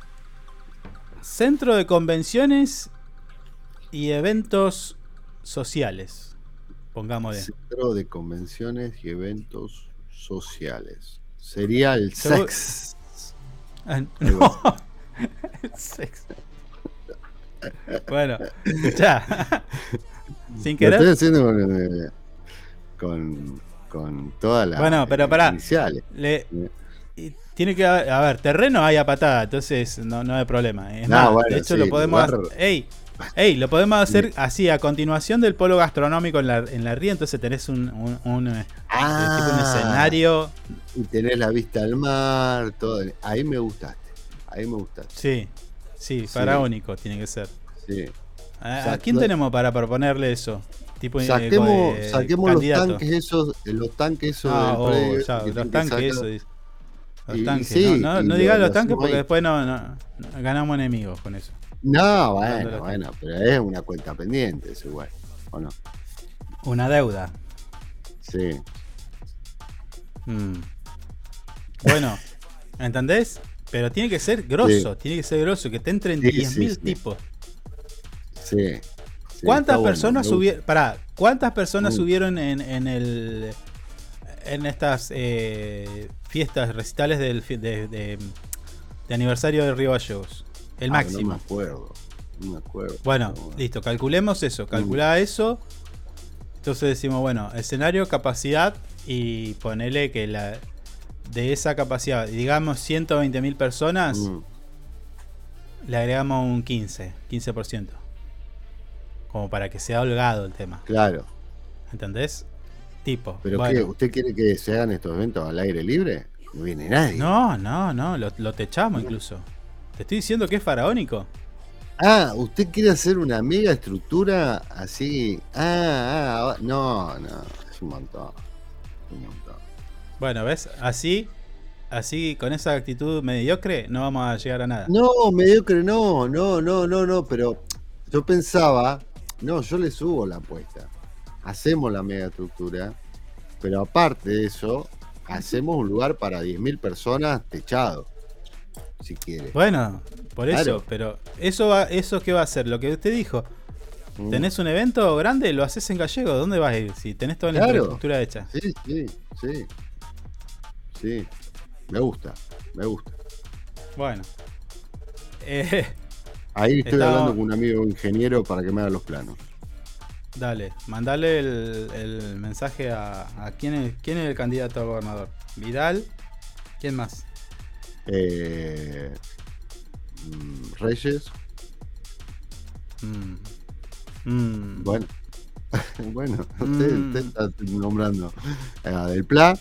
Centro de convenciones y eventos sociales. Pongámosle. Centro de convenciones y eventos sociales. Sería el sex. Ah, no. El sexo. Bueno, escuchá. Sin Lo querer. estoy haciendo con, eh, con, con todas las Bueno, pero pará. iniciales. Le, tiene que haber, a ver, terreno hay a patada, entonces no, no hay problema. Es No, más, bueno, de hecho sí, lo podemos hacer. Ey, ey, lo podemos hacer así, a continuación del polo gastronómico en la, en la ría, entonces tenés un, un, un, eh, Ah. tipo un escenario. Y tenés la vista al mar, todo. Ahí me gustaste. Ahí me gustaste. Sí, sí, Sí. faraónico tiene que ser. Sí. ¿A, quién tenemos para proponerle eso? Tipo, Saquemos, eh, saquemos los tanques esos, eh, los tanques esos Ah, oh, predio ya, que los tanques, sacar. eso dice. Los Y- tanques, sí, no, no, no digas lo los tanques porque después no, no- ganamos enemigos con eso. No, bueno, los bueno, pero es una cuenta pendiente, eso igual. ¿O no? Una deuda. Sí. Mm. Bueno, ¿entendés? Pero tiene que ser grosso, Sí. tiene que ser grosso, que te entren Sí, 10.000 sí, sí. tipos. Sí. Sí, ¿Cuántas bueno, personas? Pará, ¿cuántas personas Mm. subieron en, en el en estas eh, fiestas, recitales del, de, de- de aniversario de Río Gallegos? El Ah, máximo. No me acuerdo. No me acuerdo. Bueno, listo, calculemos eso, calculá eso. Entonces decimos, bueno, escenario, capacidad y ponele que la de esa capacidad, digamos 120.000 personas, Mm. le agregamos un 15, 15%. Como para que sea holgado el tema. Claro. ¿Entendés? Tipo. ¿Pero bueno. qué? ¿Usted quiere que se hagan estos eventos al aire libre? No viene nadie. No, no, no, lo, lo techamos incluso. Te estoy diciendo que es faraónico. Ah, ¿usted quiere hacer una mega estructura así? Ah, ah, no, no, es un montón. es Un montón. Bueno, ¿ves? Así, así, con esa actitud mediocre, no vamos a llegar a nada. No, mediocre, no, no, no, no, no, pero yo pensaba, no, yo le subo la apuesta. Hacemos la mega estructura, pero aparte de eso, hacemos un lugar para 10.000 personas techado, si quiere. Bueno, por eso, pero eso va, eso qué va a ser, lo que usted dijo. Mm. Tenés un evento grande, lo haces en gallego, ¿dónde vas a ir? Si tenés toda la Claro. infraestructura hecha. Sí, sí, sí. Sí, me gusta, me gusta. Bueno. Eh, Ahí estoy Estaba- hablando con un amigo ingeniero para que me haga los planos. dale, mandale el, el mensaje a, a quién, es, quién es el candidato a gobernador. Vidal, ¿quién más? Eh, Reyes, Mm. Mm. bueno. bueno, Mm. usted está nombrando a Del Pla.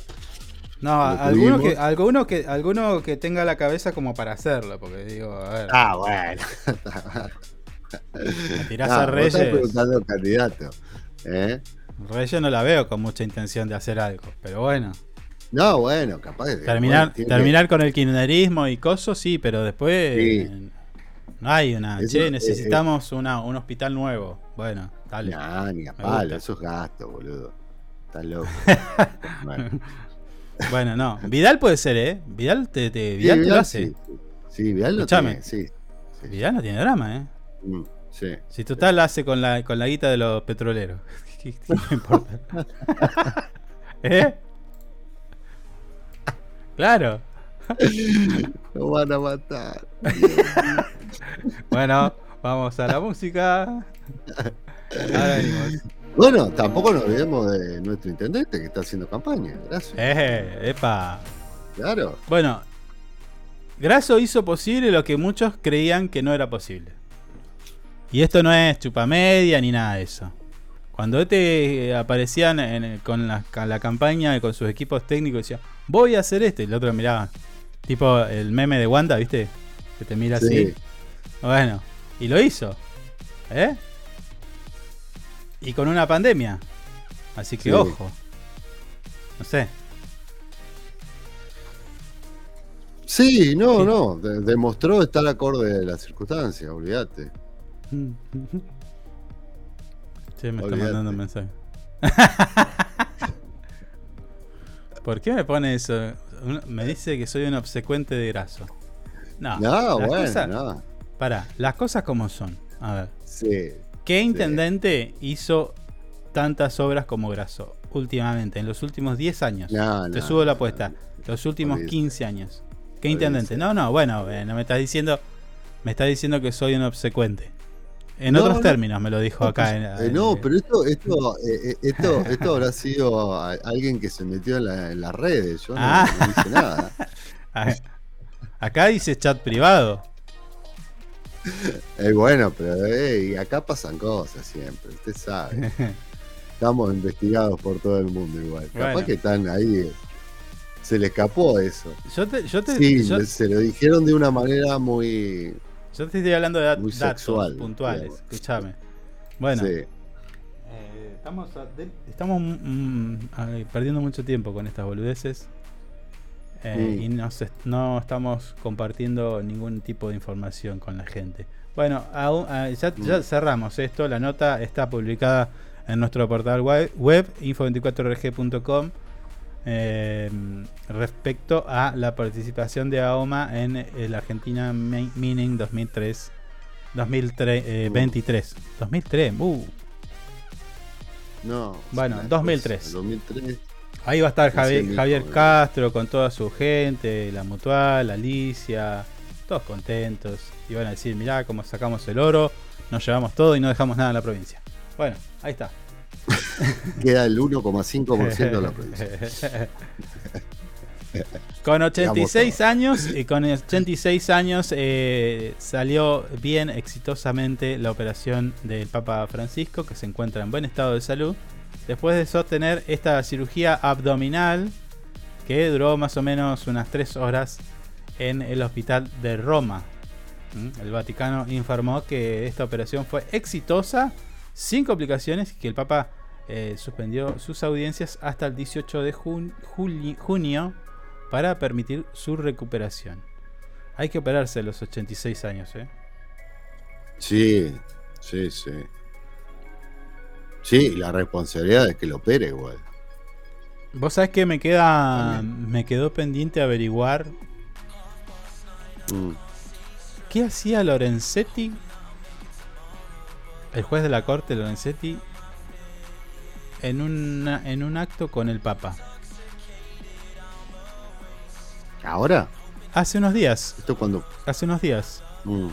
No, alguno que, alguno que alguno que tenga la cabeza como para hacerlo, porque digo, a ver, Ah, bueno. tirás Ah, a vos estás Reyes. preguntando candidato. ¿eh? Reyes no la veo con mucha intención de hacer algo, pero bueno. No, bueno, capaz de. Terminar, tiene terminar con el kirchnerismo y cosas, sí, pero después Sí. eh, no hay una. Eso, che, eh, necesitamos una, un hospital nuevo. Bueno, dale. Nah, ni a palo, gusta. eso es gasto, boludo. Estás loco. Bueno. Bueno, no. Vidal puede ser, ¿eh? Vidal te, te- Sí, Vidal te lo hace. sí, Vidal lo tiene, sí. Vidal no tiene drama, ¿eh? Mm, sí. Si total la hace con la, con la guita de los petroleros. ¿Qué, qué me importa? ¿Eh? Claro. Lo van a matar. Bueno, vamos a la música. Ahora venimos. Bueno, tampoco nos olvidemos de nuestro intendente que está haciendo campaña. Gracias. Eh, epa. Claro. Bueno, Grasso hizo posible lo que muchos creían que no era posible. Y esto no es chupamedia ni nada de eso. Cuando este aparecían en- con, la, con la campaña con sus equipos técnicos decía, voy a hacer esto, y el otro miraba, tipo el meme de Wanda, ¿viste? Que te mira Sí. así. Bueno, y lo hizo. ¿Eh? Y con una pandemia. Así que Sí. ojo. No sé. Sí, no, no. de- demostró estar acorde de las circunstancias, olvídate. Sí, me está mandando un mensaje. ¿Por qué me pone eso? Me dice que soy un obsecuente de graso. No, No, bueno, cosas- no. Pará, las cosas como son. A ver. Sí. ¿Qué intendente hizo tantas obras como Grasso últimamente, en los últimos 10 años? No, Te no, subo la apuesta. Los últimos Olvídate. 15 años. ¿Qué intendente? No, no, bueno, eh, no me estás diciendo. Me estás diciendo que soy un obsecuente. En otros no. términos me lo dijo acá. en- Eh, no, pero esto, esto, eh, esto, esto habrá sido alguien que se metió en, la- en las redes. Yo no, Ah. hice nada. Acá dice chat privado. Eh, bueno, pero eh, y acá pasan cosas siempre, usted sabe. Estamos investigados por todo el mundo igual. Capaz Bueno. que están ahí. eh, Se le escapó eso. Yo te, yo te, sí, yo- se lo dijeron de una manera muy. yo te estoy hablando de dat- Muy datos sexual, puntuales. digamos. Escúchame. Bueno, Sí. eh, estamos, a- de- estamos mm, ay, perdiendo mucho tiempo con estas boludeces. Eh, Mm. Y no, se- no estamos compartiendo ningún tipo de información con la gente. Bueno, aún- ah, ya, ya Mm. cerramos esto. La nota está publicada en nuestro portal web, web info24rg.com. eh, respecto a la participación de AOMA en el Argentina Mi- Mining 2003 2023 2003 uh. No. Bueno, una 2003. cosa, 2003. Ahí va a estar Javier, Javier. Castro con toda su gente, la Mutual, Alicia, todos contentos. Y van a decir, mirá cómo sacamos el oro, nos llevamos todo y no dejamos nada en la provincia. Bueno, ahí está. Queda el 1,5% de la provincia. Con 86 Digamos años y con 86 años eh, salió bien exitosamente la operación del Papa Francisco que se encuentra en buen estado de salud después de sostener esta cirugía abdominal que duró más o menos unas 3 horas en el hospital de Roma. ¿Mm? El Vaticano informó que esta operación fue exitosa, sin complicaciones y que el Papa eh, suspendió sus audiencias hasta el 18 de junio para permitir su recuperación. Hay que operarse a los 86 años, ¿eh? Sí, sí, sí. Sí, la responsabilidad es que lo opere igual. Vos sabés que me queda. Me quedó pendiente averiguar Mm. qué hacía Lorenzetti. El juez de la corte, Lorenzetti. En, una- en un acto con el Papa. ¿Ahora? Hace unos días. ¿Esto cuando? Hace unos días. Mm.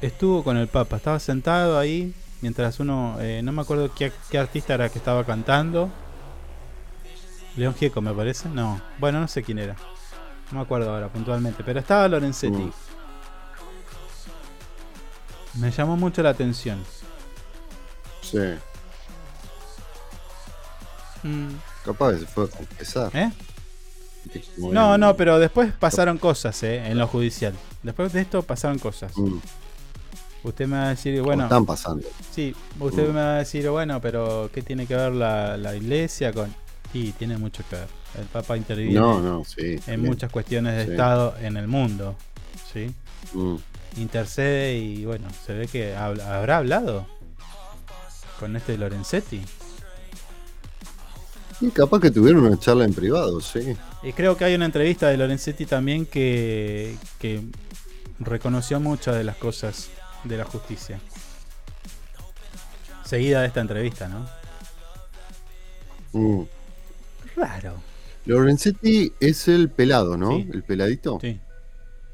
Estuvo con el Papa. Estaba sentado ahí. Mientras uno. eh, no me acuerdo qué, qué artista era que estaba cantando. León Gieco, me parece. No. Bueno, no sé quién era. No me acuerdo ahora puntualmente. Pero estaba Lorenzetti. Mm. Me llamó mucho la atención. Sí. Mm. Capaz que se fue a confesar. ¿Eh? No, no, pero después pasaron cosas, ¿eh? En lo judicial. Después de esto pasaron cosas. Mm. Usted me va a decir, bueno. están pasando. Sí, usted Mm. me va a decir, bueno, pero ¿qué tiene que ver la, la iglesia con.? Sí, tiene mucho que ver. El Papa interviene No, no, sí. en muchas cuestiones de Sí. Estado en el mundo. ¿Sí? Mm. Intercede y bueno, se ve que habla- habrá hablado con este Lorenzetti. Y capaz que tuvieron una charla en privado, sí. Y creo que hay una entrevista de Lorenzetti también que, que reconoció muchas de las cosas de la justicia. Seguida de esta entrevista, ¿no? Mm. Raro. Lorenzetti es el pelado, ¿no? Sí. El peladito. Sí.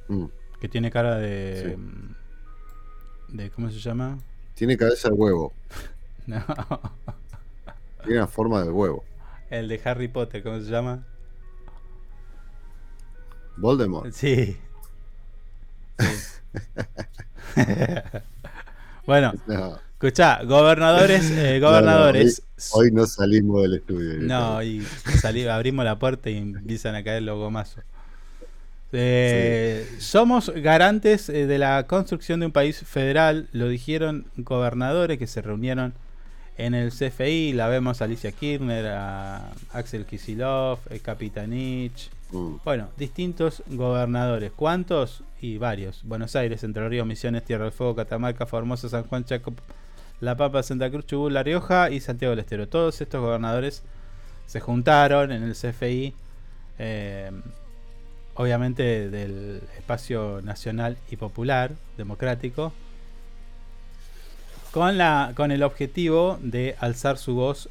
Mm. Que tiene cara de. Sí. mm, de ¿Cómo se llama? Tiene cabeza de huevo. No. Tiene una forma de huevo. El de Harry Potter, ¿cómo se llama? Voldemort. Sí. Sí. bueno, No. escuchá, gobernadores, eh, gobernadores. No, no, hoy, hoy no salimos del estudio. No, y salí, abrimos la puerta y empiezan a caer los gomazos. Eh, Somos garantes eh, de la construcción de un país federal, lo dijeron gobernadores que se reunieron en el CFI. La vemos a Alicia Kirchner, a Axel Kisilov, Capitanich. Mm. Bueno, distintos gobernadores. ¿Cuántos? Y varios. Buenos Aires, Entre Ríos, Misiones, Tierra del Fuego, Catamarca, Formosa, San Juan, Chaco, La Papa, Santa Cruz, Chubut, La Rioja y Santiago del Estero. Todos estos gobernadores se juntaron en el CFI. eh, obviamente del espacio nacional y popular, democrático, con, la, con el objetivo de alzar su voz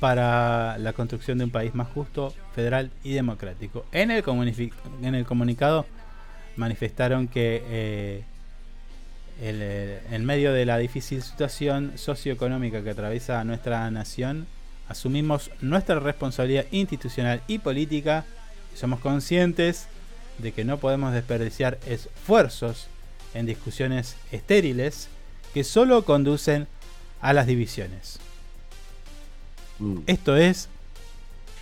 para la construcción de un país más justo, federal y democrático. En el, en el comunicado manifestaron que eh, eh, en medio de la difícil situación socioeconómica que atraviesa nuestra nación, asumimos nuestra responsabilidad institucional y política y somos conscientes de que no podemos desperdiciar esfuerzos en discusiones estériles que solo conducen a las divisiones. Mm. Esto es,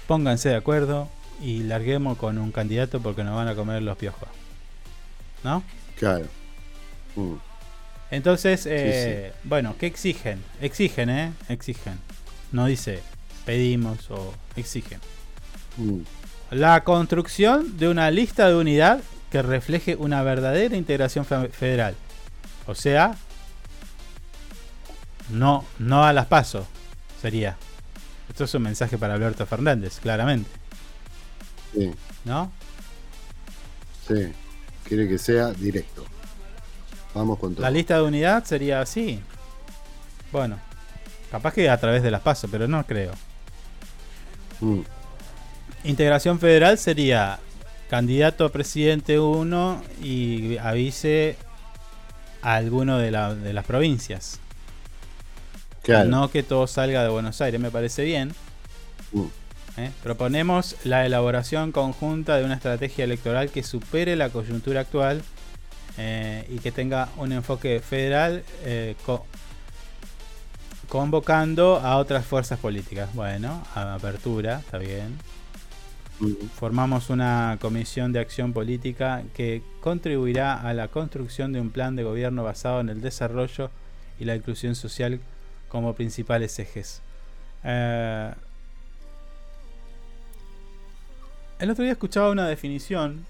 pónganse de acuerdo y larguemos con un candidato porque nos van a comer los piojos. ¿No? Claro. Mm. Entonces, eh, bueno, ¿qué exigen? Exigen, ¿eh? Exigen. No dice pedimos o exigen. Mm. La construcción de una lista de unidad que refleje una verdadera integración fe- federal. O sea, no, no a las pasos, sería. Esto es un mensaje para Alberto Fernández, claramente. Sí, ¿No? sí. Quiere que sea directo. Vamos con todo. La lista de unidad sería así. Bueno, capaz que a través de las pasos, pero no creo. Mm. Integración federal sería candidato a presidente uno y avise a alguno de, la- de las provincias. Claro. No que todo salga de Buenos Aires, me parece bien. Mm. ¿eh? Proponemos la elaboración conjunta de una estrategia electoral que supere la coyuntura actual eh, y que tenga un enfoque federal eh, co- convocando a otras fuerzas políticas. Bueno, a- apertura, está bien. Mm. Formamos una comisión de acción política que contribuirá a la construcción de un plan de gobierno basado en el desarrollo y la inclusión social como principales ejes. Eh, el otro día escuchaba una definición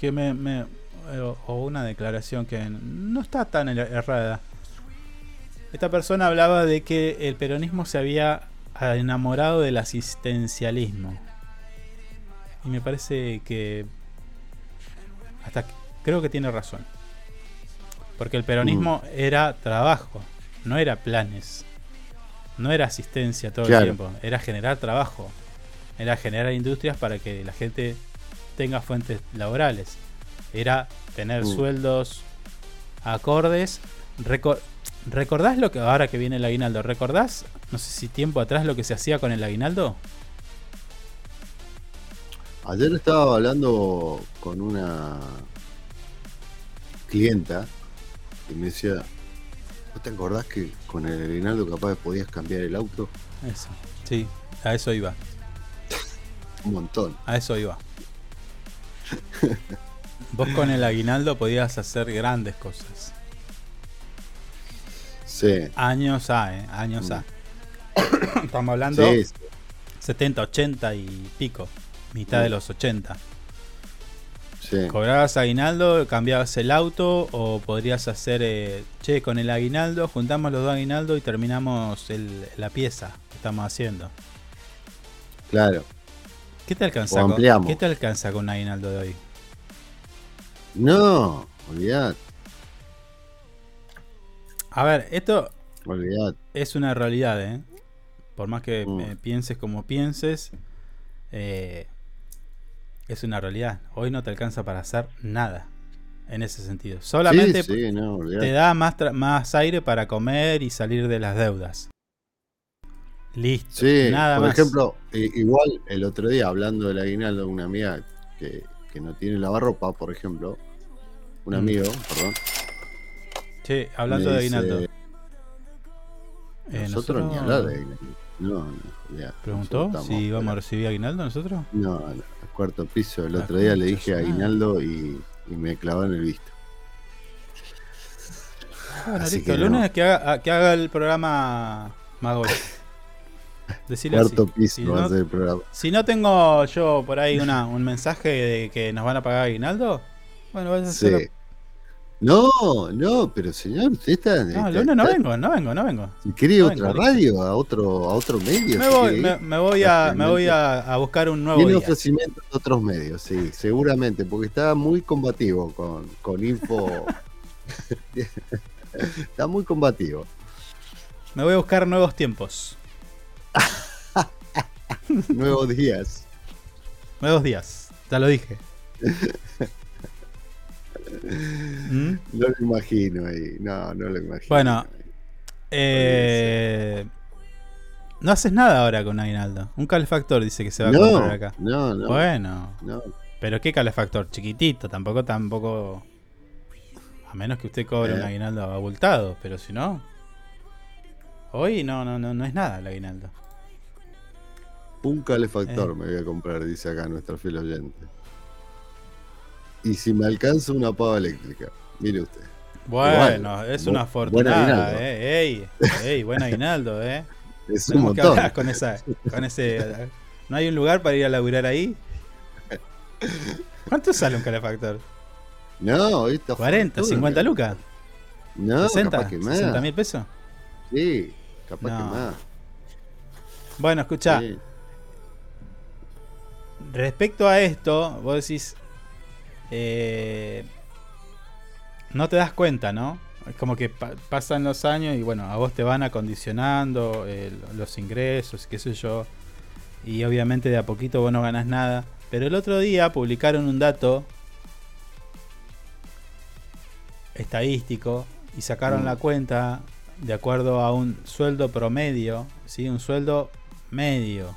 que me, eh, o- o una declaración que no está tan er- errada. Esta persona hablaba de que el peronismo se había enamorado del asistencialismo. Y me parece que hasta creo que tiene razón. Porque el peronismo era trabajo, no era planes. No era asistencia todo Claro. el tiempo, era generar trabajo. Era generar industrias para que la gente tenga fuentes laborales. Era tener Mm. sueldos acordes. Reco- ¿Recordás lo que ahora que viene el aguinaldo? ¿Recordás, no sé si tiempo atrás, lo que se hacía con el aguinaldo? Ayer estaba hablando con una clienta y me decía, ¿no te acordás que con el aguinaldo capaz podías cambiar el auto? Eso. Sí, a eso iba. Un montón. A eso iba. Vos con el aguinaldo podías hacer grandes cosas. Sí. Años A, ¿eh? Años A. Estamos hablando Sí, sí. 70, 80 y pico. Mitad de los 80. Sí. Cobrabas aguinaldo, cambiabas el auto o podrías hacer, eh, che, con el aguinaldo, juntamos los dos aguinaldos y terminamos el- la pieza que estamos haciendo. Claro. ¿Qué te alcanza, O con. ¿qué te alcanza con un aguinaldo de hoy? No, olvidad, A ver, esto olvidad. es una realidad, ¿eh? Por más que Mm. pienses como pienses, eh, es una realidad. Hoy no te alcanza para hacer nada en ese sentido. Solamente Sí, sí, no, te da más, más aire para comer y salir de las deudas. Listo. Sí, nada por más. ejemplo, igual el otro día hablando del aguinaldo, una amiga que, que no tiene lavarropa, por ejemplo, un Mm. amigo, perdón. Che, hablando de aguinaldo. Eh, nosotros ni hablar de aguinaldo. No, no, olvidá, ¿Preguntó si íbamos a recibir aguinaldo nosotros? No, al cuarto piso. El La otro día le dije aguinaldo y, y me clavaron el visto. Bueno, Así listo. que El lunes no. que, haga, que haga el programa Magol. Decirle así. Cuarto piso Si va no, a ser el programa. si no tengo yo por ahí una, un mensaje de que nos van a pagar aguinaldo, bueno, vaya a Sí. No, no, pero señor, usted está. No, lunes no vengo, no vengo, no vengo. ¿Quiere No otra vengo, radio? ¿A otro, a otro medio? Me si voy, quiere me, voy a, me voy a, a buscar un nuevo Tiene día. ofrecimientos de otros medios, sí, seguramente, porque está muy combativo con, con info. está muy combativo. Me voy a buscar nuevos tiempos. Nuevos días. Nuevos días. Ya lo dije. ¿Mm? No lo imagino ahí. No, no lo imagino. Bueno, eh, no haces nada ahora con Aguinaldo. Un calefactor dice que se va a comprar acá. no, no. Bueno, No. pero qué calefactor, chiquitito, tampoco, tampoco. A menos que usted cobre Eh. un aguinaldo abultado, pero si no. Hoy no, no, no, no es nada el aguinaldo. Un calefactor Eh. me voy a comprar, dice acá nuestra fiel oyente. Y si me alcanza una pava eléctrica, mire usted. Bueno, Igual, es una fortuna, eh. Ey, ey, buen aguinaldo, eh. Es un Tenemos montón. con esa, con ese. ¿No hay un lugar para ir a laburar ahí? ¿Cuánto sale un calefactor? No, ahorita 40, fortuna. 50 lucas. No, 60, capaz que más. 60 mil pesos. Sí, capaz No. que más. Bueno, escucha. Sí. Respecto a esto, vos decís. Eh, no te das cuenta, ¿no? Es como que pa- pasan los años y bueno, a vos te van acondicionando eh, los ingresos, qué sé yo. Y obviamente de a poquito vos no ganás nada. Pero el otro día publicaron un dato estadístico y sacaron Mm. la cuenta de acuerdo a un sueldo promedio, ¿sí? Un sueldo medio.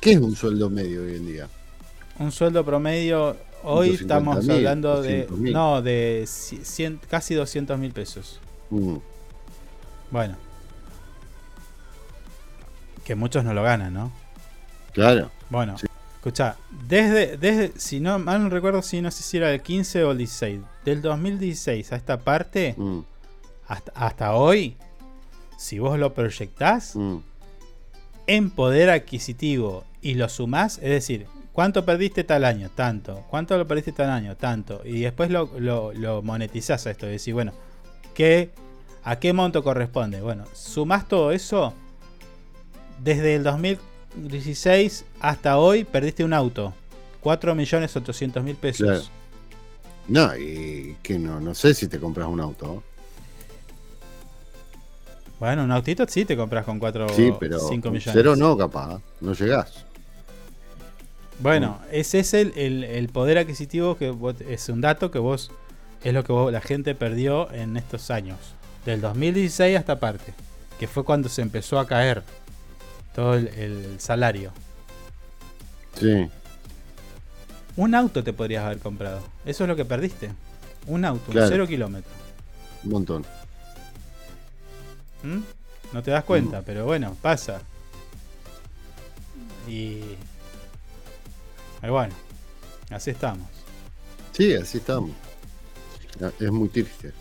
¿Qué es un sueldo medio hoy en día? Un sueldo promedio, hoy 150.000, estamos hablando de... 200.000. No, de cien- casi 200 mil pesos. Mm, Bueno. Que muchos no lo ganan, ¿no? claro. Bueno, escucha, desde, desde, si no mal no recuerdo, si no sé si era el 15 o el 16, del 2016 a esta parte, Mm, hasta, hasta hoy, si vos lo proyectás mm, en poder adquisitivo y lo sumás, es decir, ¿cuánto perdiste tal año? Tanto. ¿Cuánto lo perdiste tal año? Tanto. Y después lo, lo, lo monetizás a esto, es decir, bueno, ¿qué, ¿a qué monto corresponde? Bueno, sumás todo eso, desde el 2016 hasta hoy perdiste un auto. 4.800.000 pesos. Claro. No, y que no, no sé si te compras un auto. Bueno, un autito sí te compras con 4 sí, pero 5 con millones. cero no, capaz. No llegás. Bueno, ese es el, el- el poder adquisitivo que vos- es un dato que vos es lo que vos- la gente perdió en estos años, del 2016 hasta parte, que fue cuando se empezó a caer todo el, el salario. Sí. Un auto te podrías haber comprado, eso es lo que perdiste. Un auto, Claro. un cero kilómetro. Un montón. ¿Mm? No te das cuenta, pero bueno, pasa. Y, y bueno, así estamos. Sí, así estamos. Ah, Es muy triste.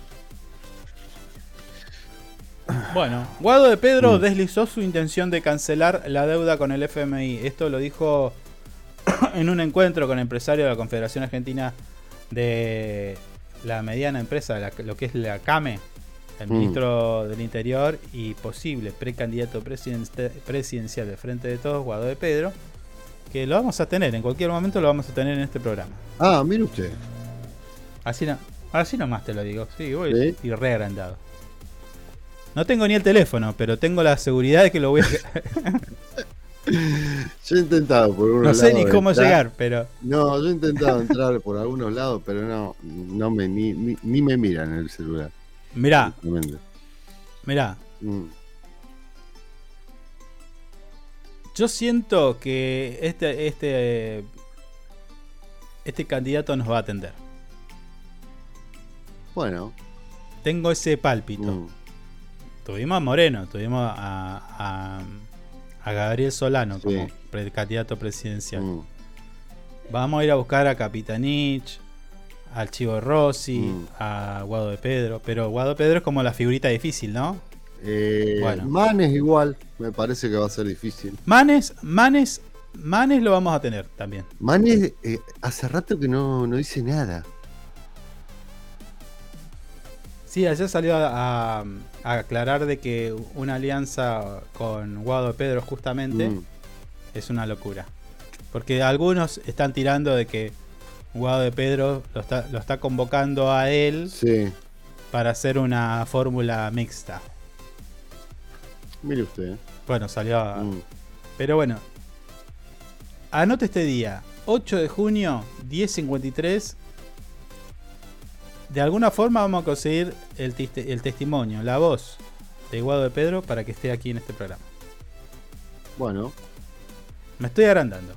Bueno, Guado de Pedro Mm. deslizó su intención de cancelar la deuda con el FMI. Esto lo dijo en un encuentro con empresarios de la Confederación Argentina de la mediana empresa, la- lo que es la CAME, el Mm. ministro del Interior y posible precandidato presidencial de Frente de Todos, Guado de Pedro, que lo vamos a tener, en cualquier momento lo vamos a tener en este programa. Ah, mire usted. Así, no, así nomás te lo digo, sí, voy ¿Sí? y re agrandado. No tengo ni el teléfono, pero tengo la seguridad de que lo voy a... Yo he intentado por unos No sé ni cómo entrar. llegar, pero... No, yo he intentado entrar por algunos lados, pero no, no me ni, ni, ni me miran en el celular. Mirá, mirá, Mm, yo siento que este, este, este candidato nos va a atender. Bueno. Tengo ese pálpito. mm, Tuvimos a Moreno, tuvimos a, a, a Gabriel Solano como pre- candidato presidencial. mm, Vamos a ir a buscar a Capitanich, al Chivo Rossi, Mm. a Guado de Pedro. Pero Guado de Pedro es como la figurita difícil, ¿no? Eh, Bueno. Manes igual, me parece que va a ser difícil. Manes, Manes, Manes lo vamos a tener también. Manes, eh, hace rato que no, no dice nada. Sí, ayer salió a, a- a aclarar de que una alianza con Guado de Pedro justamente Mm. es una locura. Porque algunos están tirando de que Guado de Pedro lo está, lo está convocando a él Sí, para hacer una fórmula mixta. Mire usted. Bueno, salió a- Mm. Pero bueno, anote este día, 8 de junio, 10.53. De alguna forma vamos a conseguir el, el testimonio, la voz de Guado de Pedro para que esté aquí en este programa. Bueno, Me estoy agrandando.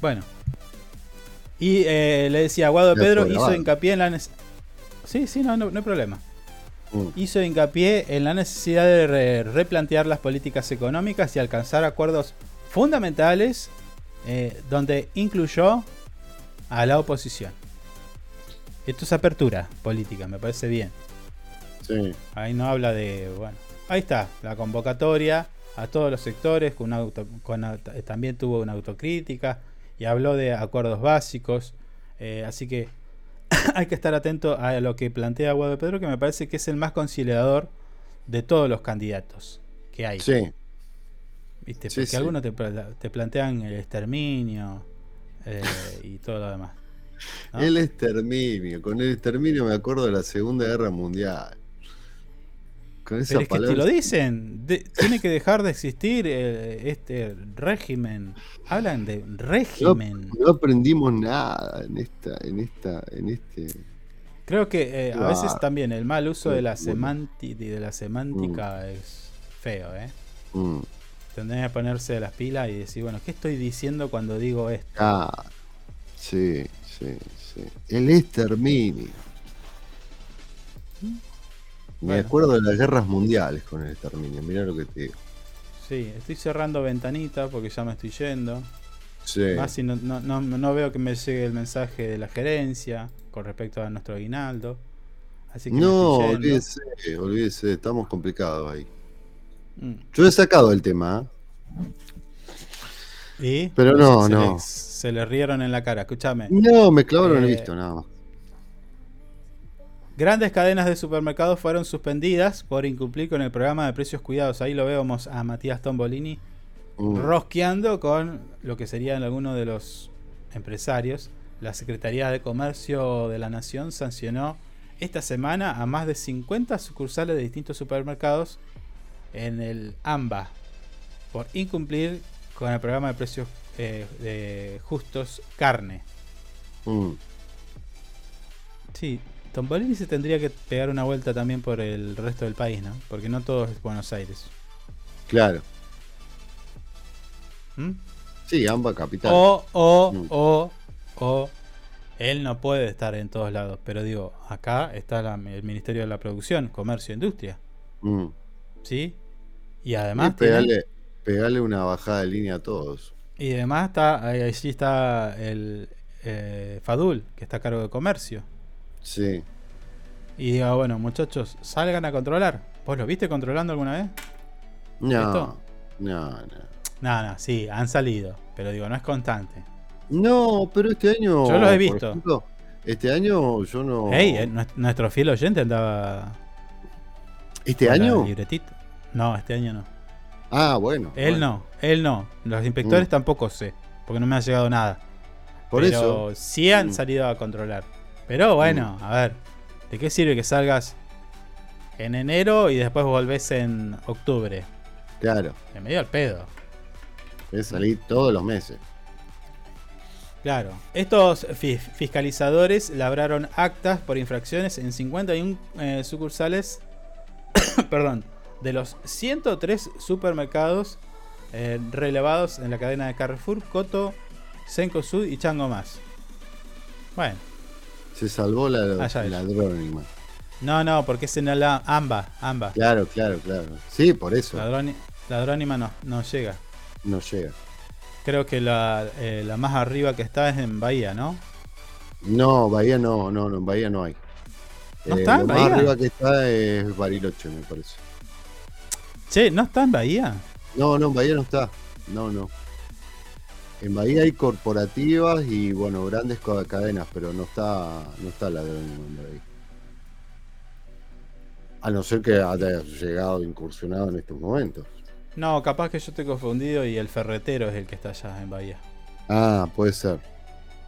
Bueno. Y eh, le decía, Guado de Pedro hizo hincapié en la. Sí, sí, no, no, no hay problema. Mm. Hizo hincapié en la necesidad de re- replantear las políticas económicas y alcanzar acuerdos fundamentales eh, donde incluyó a la oposición. Esto es apertura política, me parece bien. sí. Ahí no habla de. Bueno, ahí está, la convocatoria a todos los sectores. Con auto- con también tuvo una autocrítica y habló de acuerdos básicos. eh, así que hay que estar atento a lo que plantea Guado Pedro, que me parece que es el más conciliador de todos los candidatos que hay. Sí, ¿Viste? Sí, Porque sí. algunos te, pla- te plantean el exterminio eh, y todo lo demás. ¿no? el exterminio. Con el exterminio me acuerdo de la Segunda Guerra Mundial. Con esa Pero es que te lo dicen, de- tiene que dejar de existir eh, este régimen. Hablan de régimen. no aprendimos nada en esta, en esta, en este. Creo que eh, a veces Claro. también el mal uso de la, Bueno. semanti- de la semántica es feo, ¿eh? Mm. Tendría que ponerse las pilas y decir, bueno, ¿qué estoy diciendo cuando digo esto? Ah, sí, sí, sí. El exterminio. Me Bueno. acuerdo de las guerras mundiales con el exterminio. Mirá lo que te digo. Sí, estoy cerrando ventanita porque ya me estoy yendo. Sí. Más si no, no, no, no veo que me llegue el mensaje de la gerencia con respecto a nuestro aguinaldo. Así que No, olvídese, olvídese, estamos complicados ahí. Mm. Yo he sacado el tema, ¿eh? ¿Y? Pero no, se no. Le, se le rieron en la cara, escúchame. No, me clavaron el Eh, visto, nada más. Grandes cadenas de supermercados fueron suspendidas por incumplir con el programa de precios cuidados. Ahí lo vemos a Matías Tombolini Mm. rosqueando con lo que serían algunos de los empresarios. La Secretaría de Comercio de la Nación sancionó esta semana a más de 50 sucursales de distintos supermercados en el AMBA por incumplir con el programa de precios eh, de justos carne. Mm. Sí, Tombolini se tendría que pegar una vuelta también por el resto del país, ¿no? Porque no todo es Buenos Aires. Claro. ¿Mm? Sí, ambas capitales. O, o, Mm. o, o, él no puede estar en todos lados, pero digo, acá está la- el Ministerio de la Producción, Comercio e Industria, Mm. ¿sí? Y Y además, tiene- pegale, una bajada de línea a todos. y además está, ahí- allí está el eh, Fadul, que está a cargo de Comercio. Sí. Y digo, bueno, muchachos, salgan a controlar. ¿Vos lo viste controlando alguna vez? No, ¿Esto? no, no. No, no, sí, han salido, pero digo, no es constante. No, pero este año. Yo los he visto. ejemplo, este año yo no. Hey, eh, nues- nuestro fiel oyente andaba. ¿Este año? libretita. No, este año no. Ah, bueno. Él bueno. no, él no. Los inspectores Mm. tampoco sé, porque no me ha llegado nada. Por Pero eso. sí han Mm. salido a controlar. Pero bueno, a ver, ¿de qué sirve que salgas en enero y después volvés en octubre? Claro. Me medio al pedo. Es salir todos los meses. Claro. Estos fi- fiscalizadores labraron actas por infracciones en 51 eh, sucursales, perdón, de los 103 supermercados eh, relevados en la cadena de Carrefour, Coto, Senco Sud y Chango Más. Bueno, Se salvó la, Allá la es. ladrónima. no, no, porque es en la AMBA, AMBA. Claro, claro, claro. Sí, por eso. Ladroni- ladrónima no, no llega. No llega. Creo que la, eh, la más arriba que está es en Bahía, ¿no? No, Bahía no, no, no, en Bahía no hay. ¿No Eh, está en lo Bahía? más arriba que está es Bariloche, me parece. Che, ¿no está en Bahía? No, no, en Bahía no está. No, no. En Bahía hay corporativas y bueno, grandes cadenas, pero no está, no está la de en Bahía. A no ser que haya llegado incursionado en estos momentos. No, capaz que yo estoy confundido y el ferretero es el que está allá en Bahía. Ah, puede ser.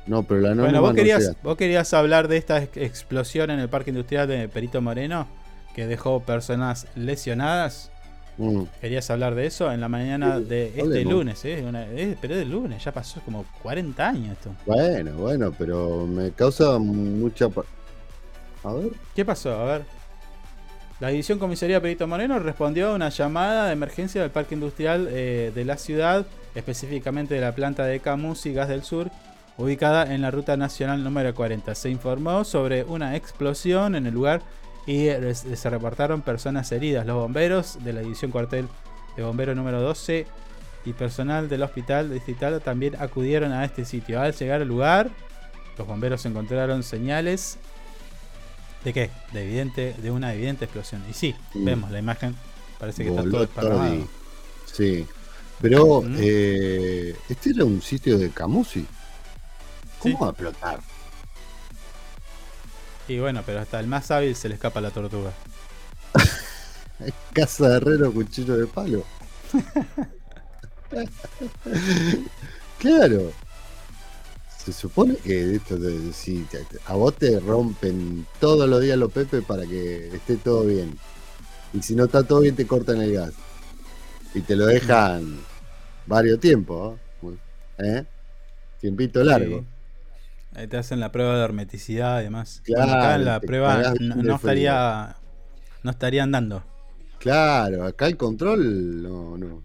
No, pero la Bueno, vos no querías, llega. vos querías hablar de esta ex- explosión en el parque industrial de Perito Moreno que dejó personas lesionadas. Mm. ¿Querías hablar de eso en la mañana de este hablemos. lunes? ¿eh? Una- eh, pero es del lunes, ya pasó como 40 años esto. Bueno, bueno, pero me causa mucha. A ver. ¿Qué pasó? A ver. La División Comisaría Perito Moreno respondió a una llamada de emergencia del Parque Industrial eh, de la ciudad, específicamente de la planta de Camus y Gas del Sur, ubicada en la Ruta Nacional número 40. Se informó sobre una explosión en el lugar y eh, se reportaron personas heridas. Los bomberos de la División Cuartel de Bomberos número 12 y personal del Hospital Distrital también acudieron a este sitio. Al llegar al lugar, los bomberos encontraron señales ¿De qué? De evidente, de una evidente explosión. Y sí, vemos la imagen. Parece que está todo desparramado. Sí. Pero eh, este era un sitio de Camusi. ¿Cómo va a explotar? Y bueno, pero hasta el más hábil se le escapa la tortuga. Casa de herrero, cuchillo de palo. claro. Se supone que esto de- si a vos te rompen todos los días los Pepe para que esté todo bien. Y si no está todo bien, te cortan el gas. Y te lo dejan varios tiempos. ¿no? ¿Eh? Tiempito largo. Sí. Ahí te hacen la prueba de hermeticidad y demás. Claro, Bueno, acá en la prueba no, no estaría. No estarían dando. Claro, acá el control no, no.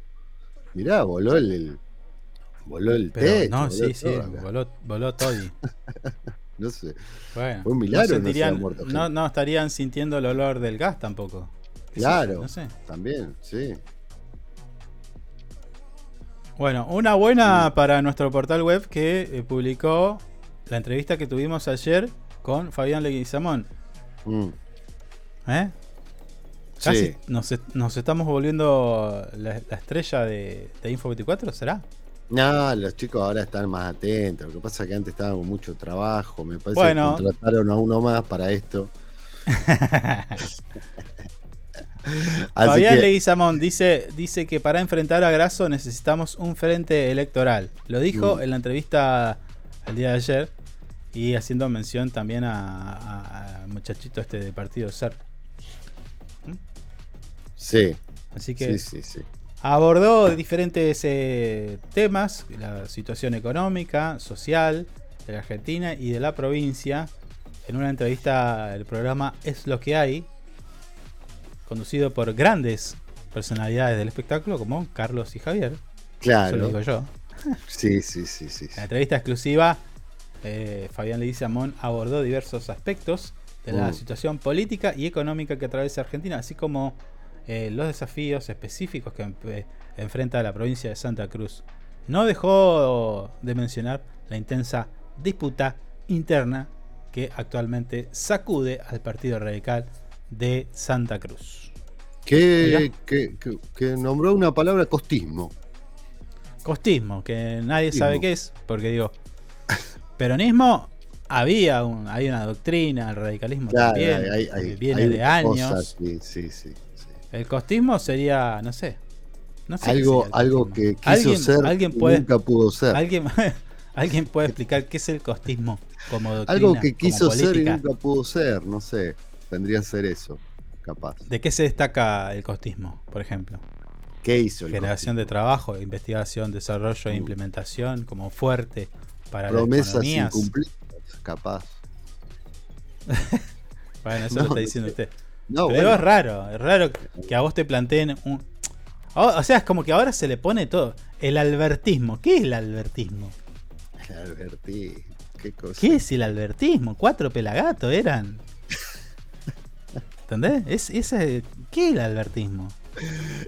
Mirá, voló el, el- voló el Pero techo. no, voló sí, sí, voló, voló todo. y- No sé. Bueno, Fue un milagro no, no sentirían- estarían sintiendo el olor del gas tampoco. Claro, No sé. también, sí. Bueno, una buena para nuestro portal web que eh, publicó la entrevista que tuvimos ayer con Fabián Leguizamón. Mm. ¿Eh? Casi Sí. nos, est- nos estamos volviendo la, la estrella de, de Info 24, ¿será? No, los chicos ahora están más atentos. Lo que pasa es que antes estaban con mucho trabajo. Me parece Bueno. que contrataron a uno más para esto. Fabián que- Leguizamón dice, dice que para enfrentar a Grasso necesitamos un frente electoral. Lo dijo Mm. en la entrevista el día de ayer y haciendo mención también a, a- muchachito este de partido SER. Sí. Así que Sí, sí, sí. abordó diferentes eh, temas, la situación económica, social de la Argentina y de la provincia, en una entrevista del programa Es lo que hay, conducido por grandes personalidades del espectáculo como Carlos y Javier. Claro. Eso lo digo yo. Sí, sí, sí, sí. La entrevista exclusiva, eh, Fabián Leguizamón abordó diversos aspectos de la Mm. situación política y económica que atraviesa Argentina, así como eh, los desafíos específicos que enfrenta la provincia de Santa Cruz. No dejó de mencionar la intensa disputa interna que actualmente sacude al Partido Radical de Santa Cruz. Que, que, que- que nombró una palabra costismo. Costismo, que nadie Costismo. sabe qué es, porque digo, peronismo había un, hay una doctrina, el radicalismo Claro, también, hay- que hay- viene hay de años. cosas, sí, sí, sí, sí. El costismo sería, no sé. No sé Algo, algo que quiso ¿Alguien, ser alguien y puede, nunca pudo ser. ¿alguien, alguien puede explicar qué es el costismo como doctrina, Algo que quiso ser y nunca pudo ser, no sé. Tendría que ser eso, capaz. ¿De qué se destaca el costismo, por ejemplo? ¿Qué hizo el Generación de trabajo, investigación, desarrollo e implementación como fuerte para Promesas incumplidas, capaz. Bueno, eso No, lo está diciendo usted. No, Pero bueno. es raro, es raro que a vos te planteen un. O sea, es como que ahora se le pone todo. El albertismo. ¿Qué es el albertismo? Alberti, qué cosa. ¿Qué es el albertismo? Cuatro pelagatos eran. ¿Entendés? Es, ese, ¿Qué es el albertismo?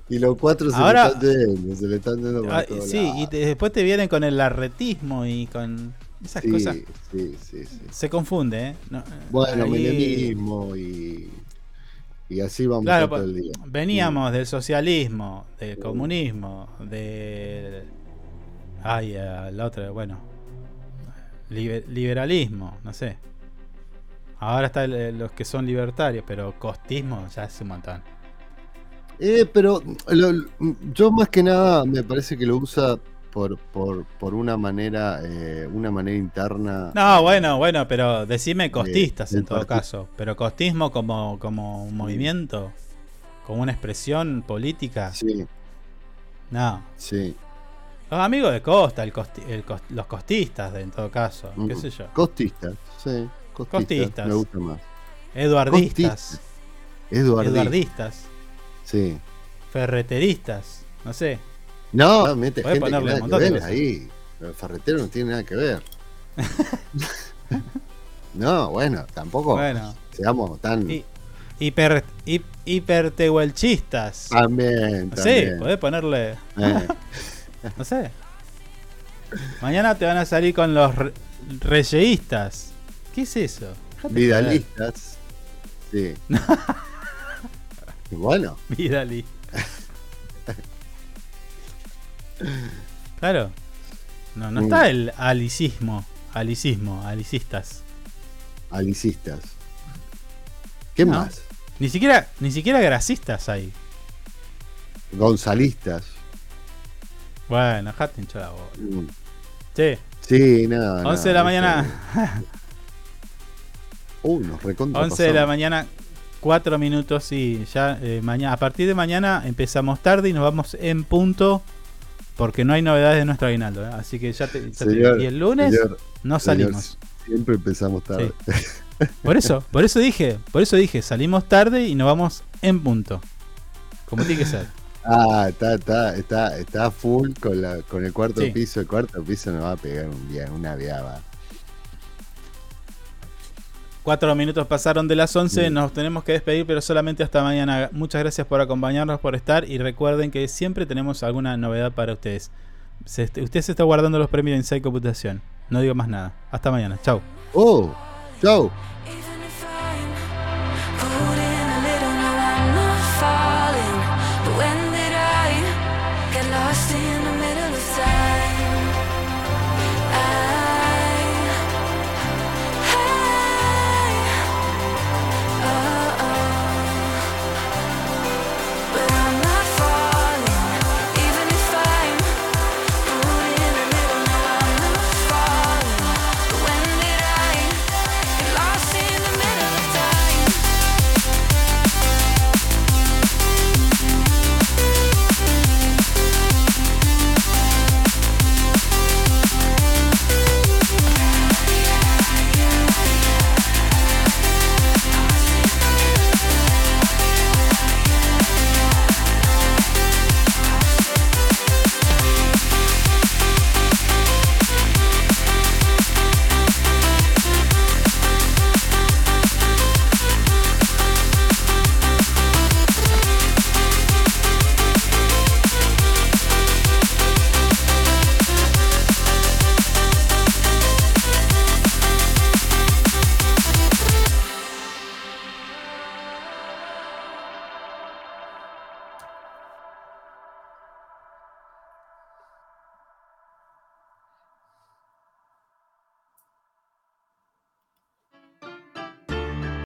Y los cuatro se Ahora- le están yendo, se le están yendo por Ah, sí, y te- después te vienen con el arretismo y con esas Sí, cosas. sí, sí, sí. Se confunde, ¿eh? No, Bueno, ahí- menemismo y, y así vamos Claro, todo pues, el día. veníamos del socialismo, del comunismo, del. Ay, eh, la otra, bueno. libe- liberalismo, no sé. Ahora está el- el- los que son libertarios, pero costismo ya es un montón. Eh, pero lo- yo más que nada me parece que lo usa por, por, por una manera eh, una manera interna. No, bueno, bueno, pero decime costistas en todo partido. caso. Pero costismo como, como un movimiento, como una expresión política. Sí, No. sí. Los amigos de Costa, el costi- el cos- los costistas de- en todo caso, qué Mm. sé yo. Costistas, sí. Costistas. Costistas. Me gusta más. Eduardistas. Eduardistas. Eduardistas. Sí. Ferreteristas. No sé. No, no, mete gente que nada que ver ahí. El ferretero no tiene nada que ver. no, bueno, tampoco Bueno. seamos tan. Y- hiper, hip- hipertehuelchistas. También, Sí, también. podés ponerle. Eh. no sé. Mañana te van a salir con los re- reyeístas. ¿Qué es eso? Dejate Vidalistas. Sí. Bueno. Vidali. Claro. No, no está el alicismo. Alicismo, alicistas. alicistas. ¿Qué No. más? Ni siquiera, ni siquiera grasistas hay. Gonzalistas. Bueno, bola. Mm. Che, Sí, nada. 11 de la mañana. Uh, nos recontra 11 de la mañana, 4 minutos y ya eh, mañana, a partir de mañana empezamos tarde y nos vamos en punto porque no hay novedades de nuestro aguinaldo. ¿eh? Así que ya te, ya te- y el lunes señor, no señor, salimos. siempre empezamos tarde. Por eso, por eso dije, por eso dije, salimos tarde y nos vamos en punto. Como tiene que ser. Ah, está, está, está, está full con, la, con el cuarto Sí. piso. El cuarto piso nos va a pegar un día, una viaba. Cuatro minutos pasaron de las 11, nos tenemos que despedir, pero solamente hasta mañana. Muchas gracias por acompañarnos, por estar y recuerden que siempre tenemos alguna novedad para ustedes. Se usted se está guardando los premios en Inside Computación. No digo más nada. Hasta mañana. Chau. Oh, chau.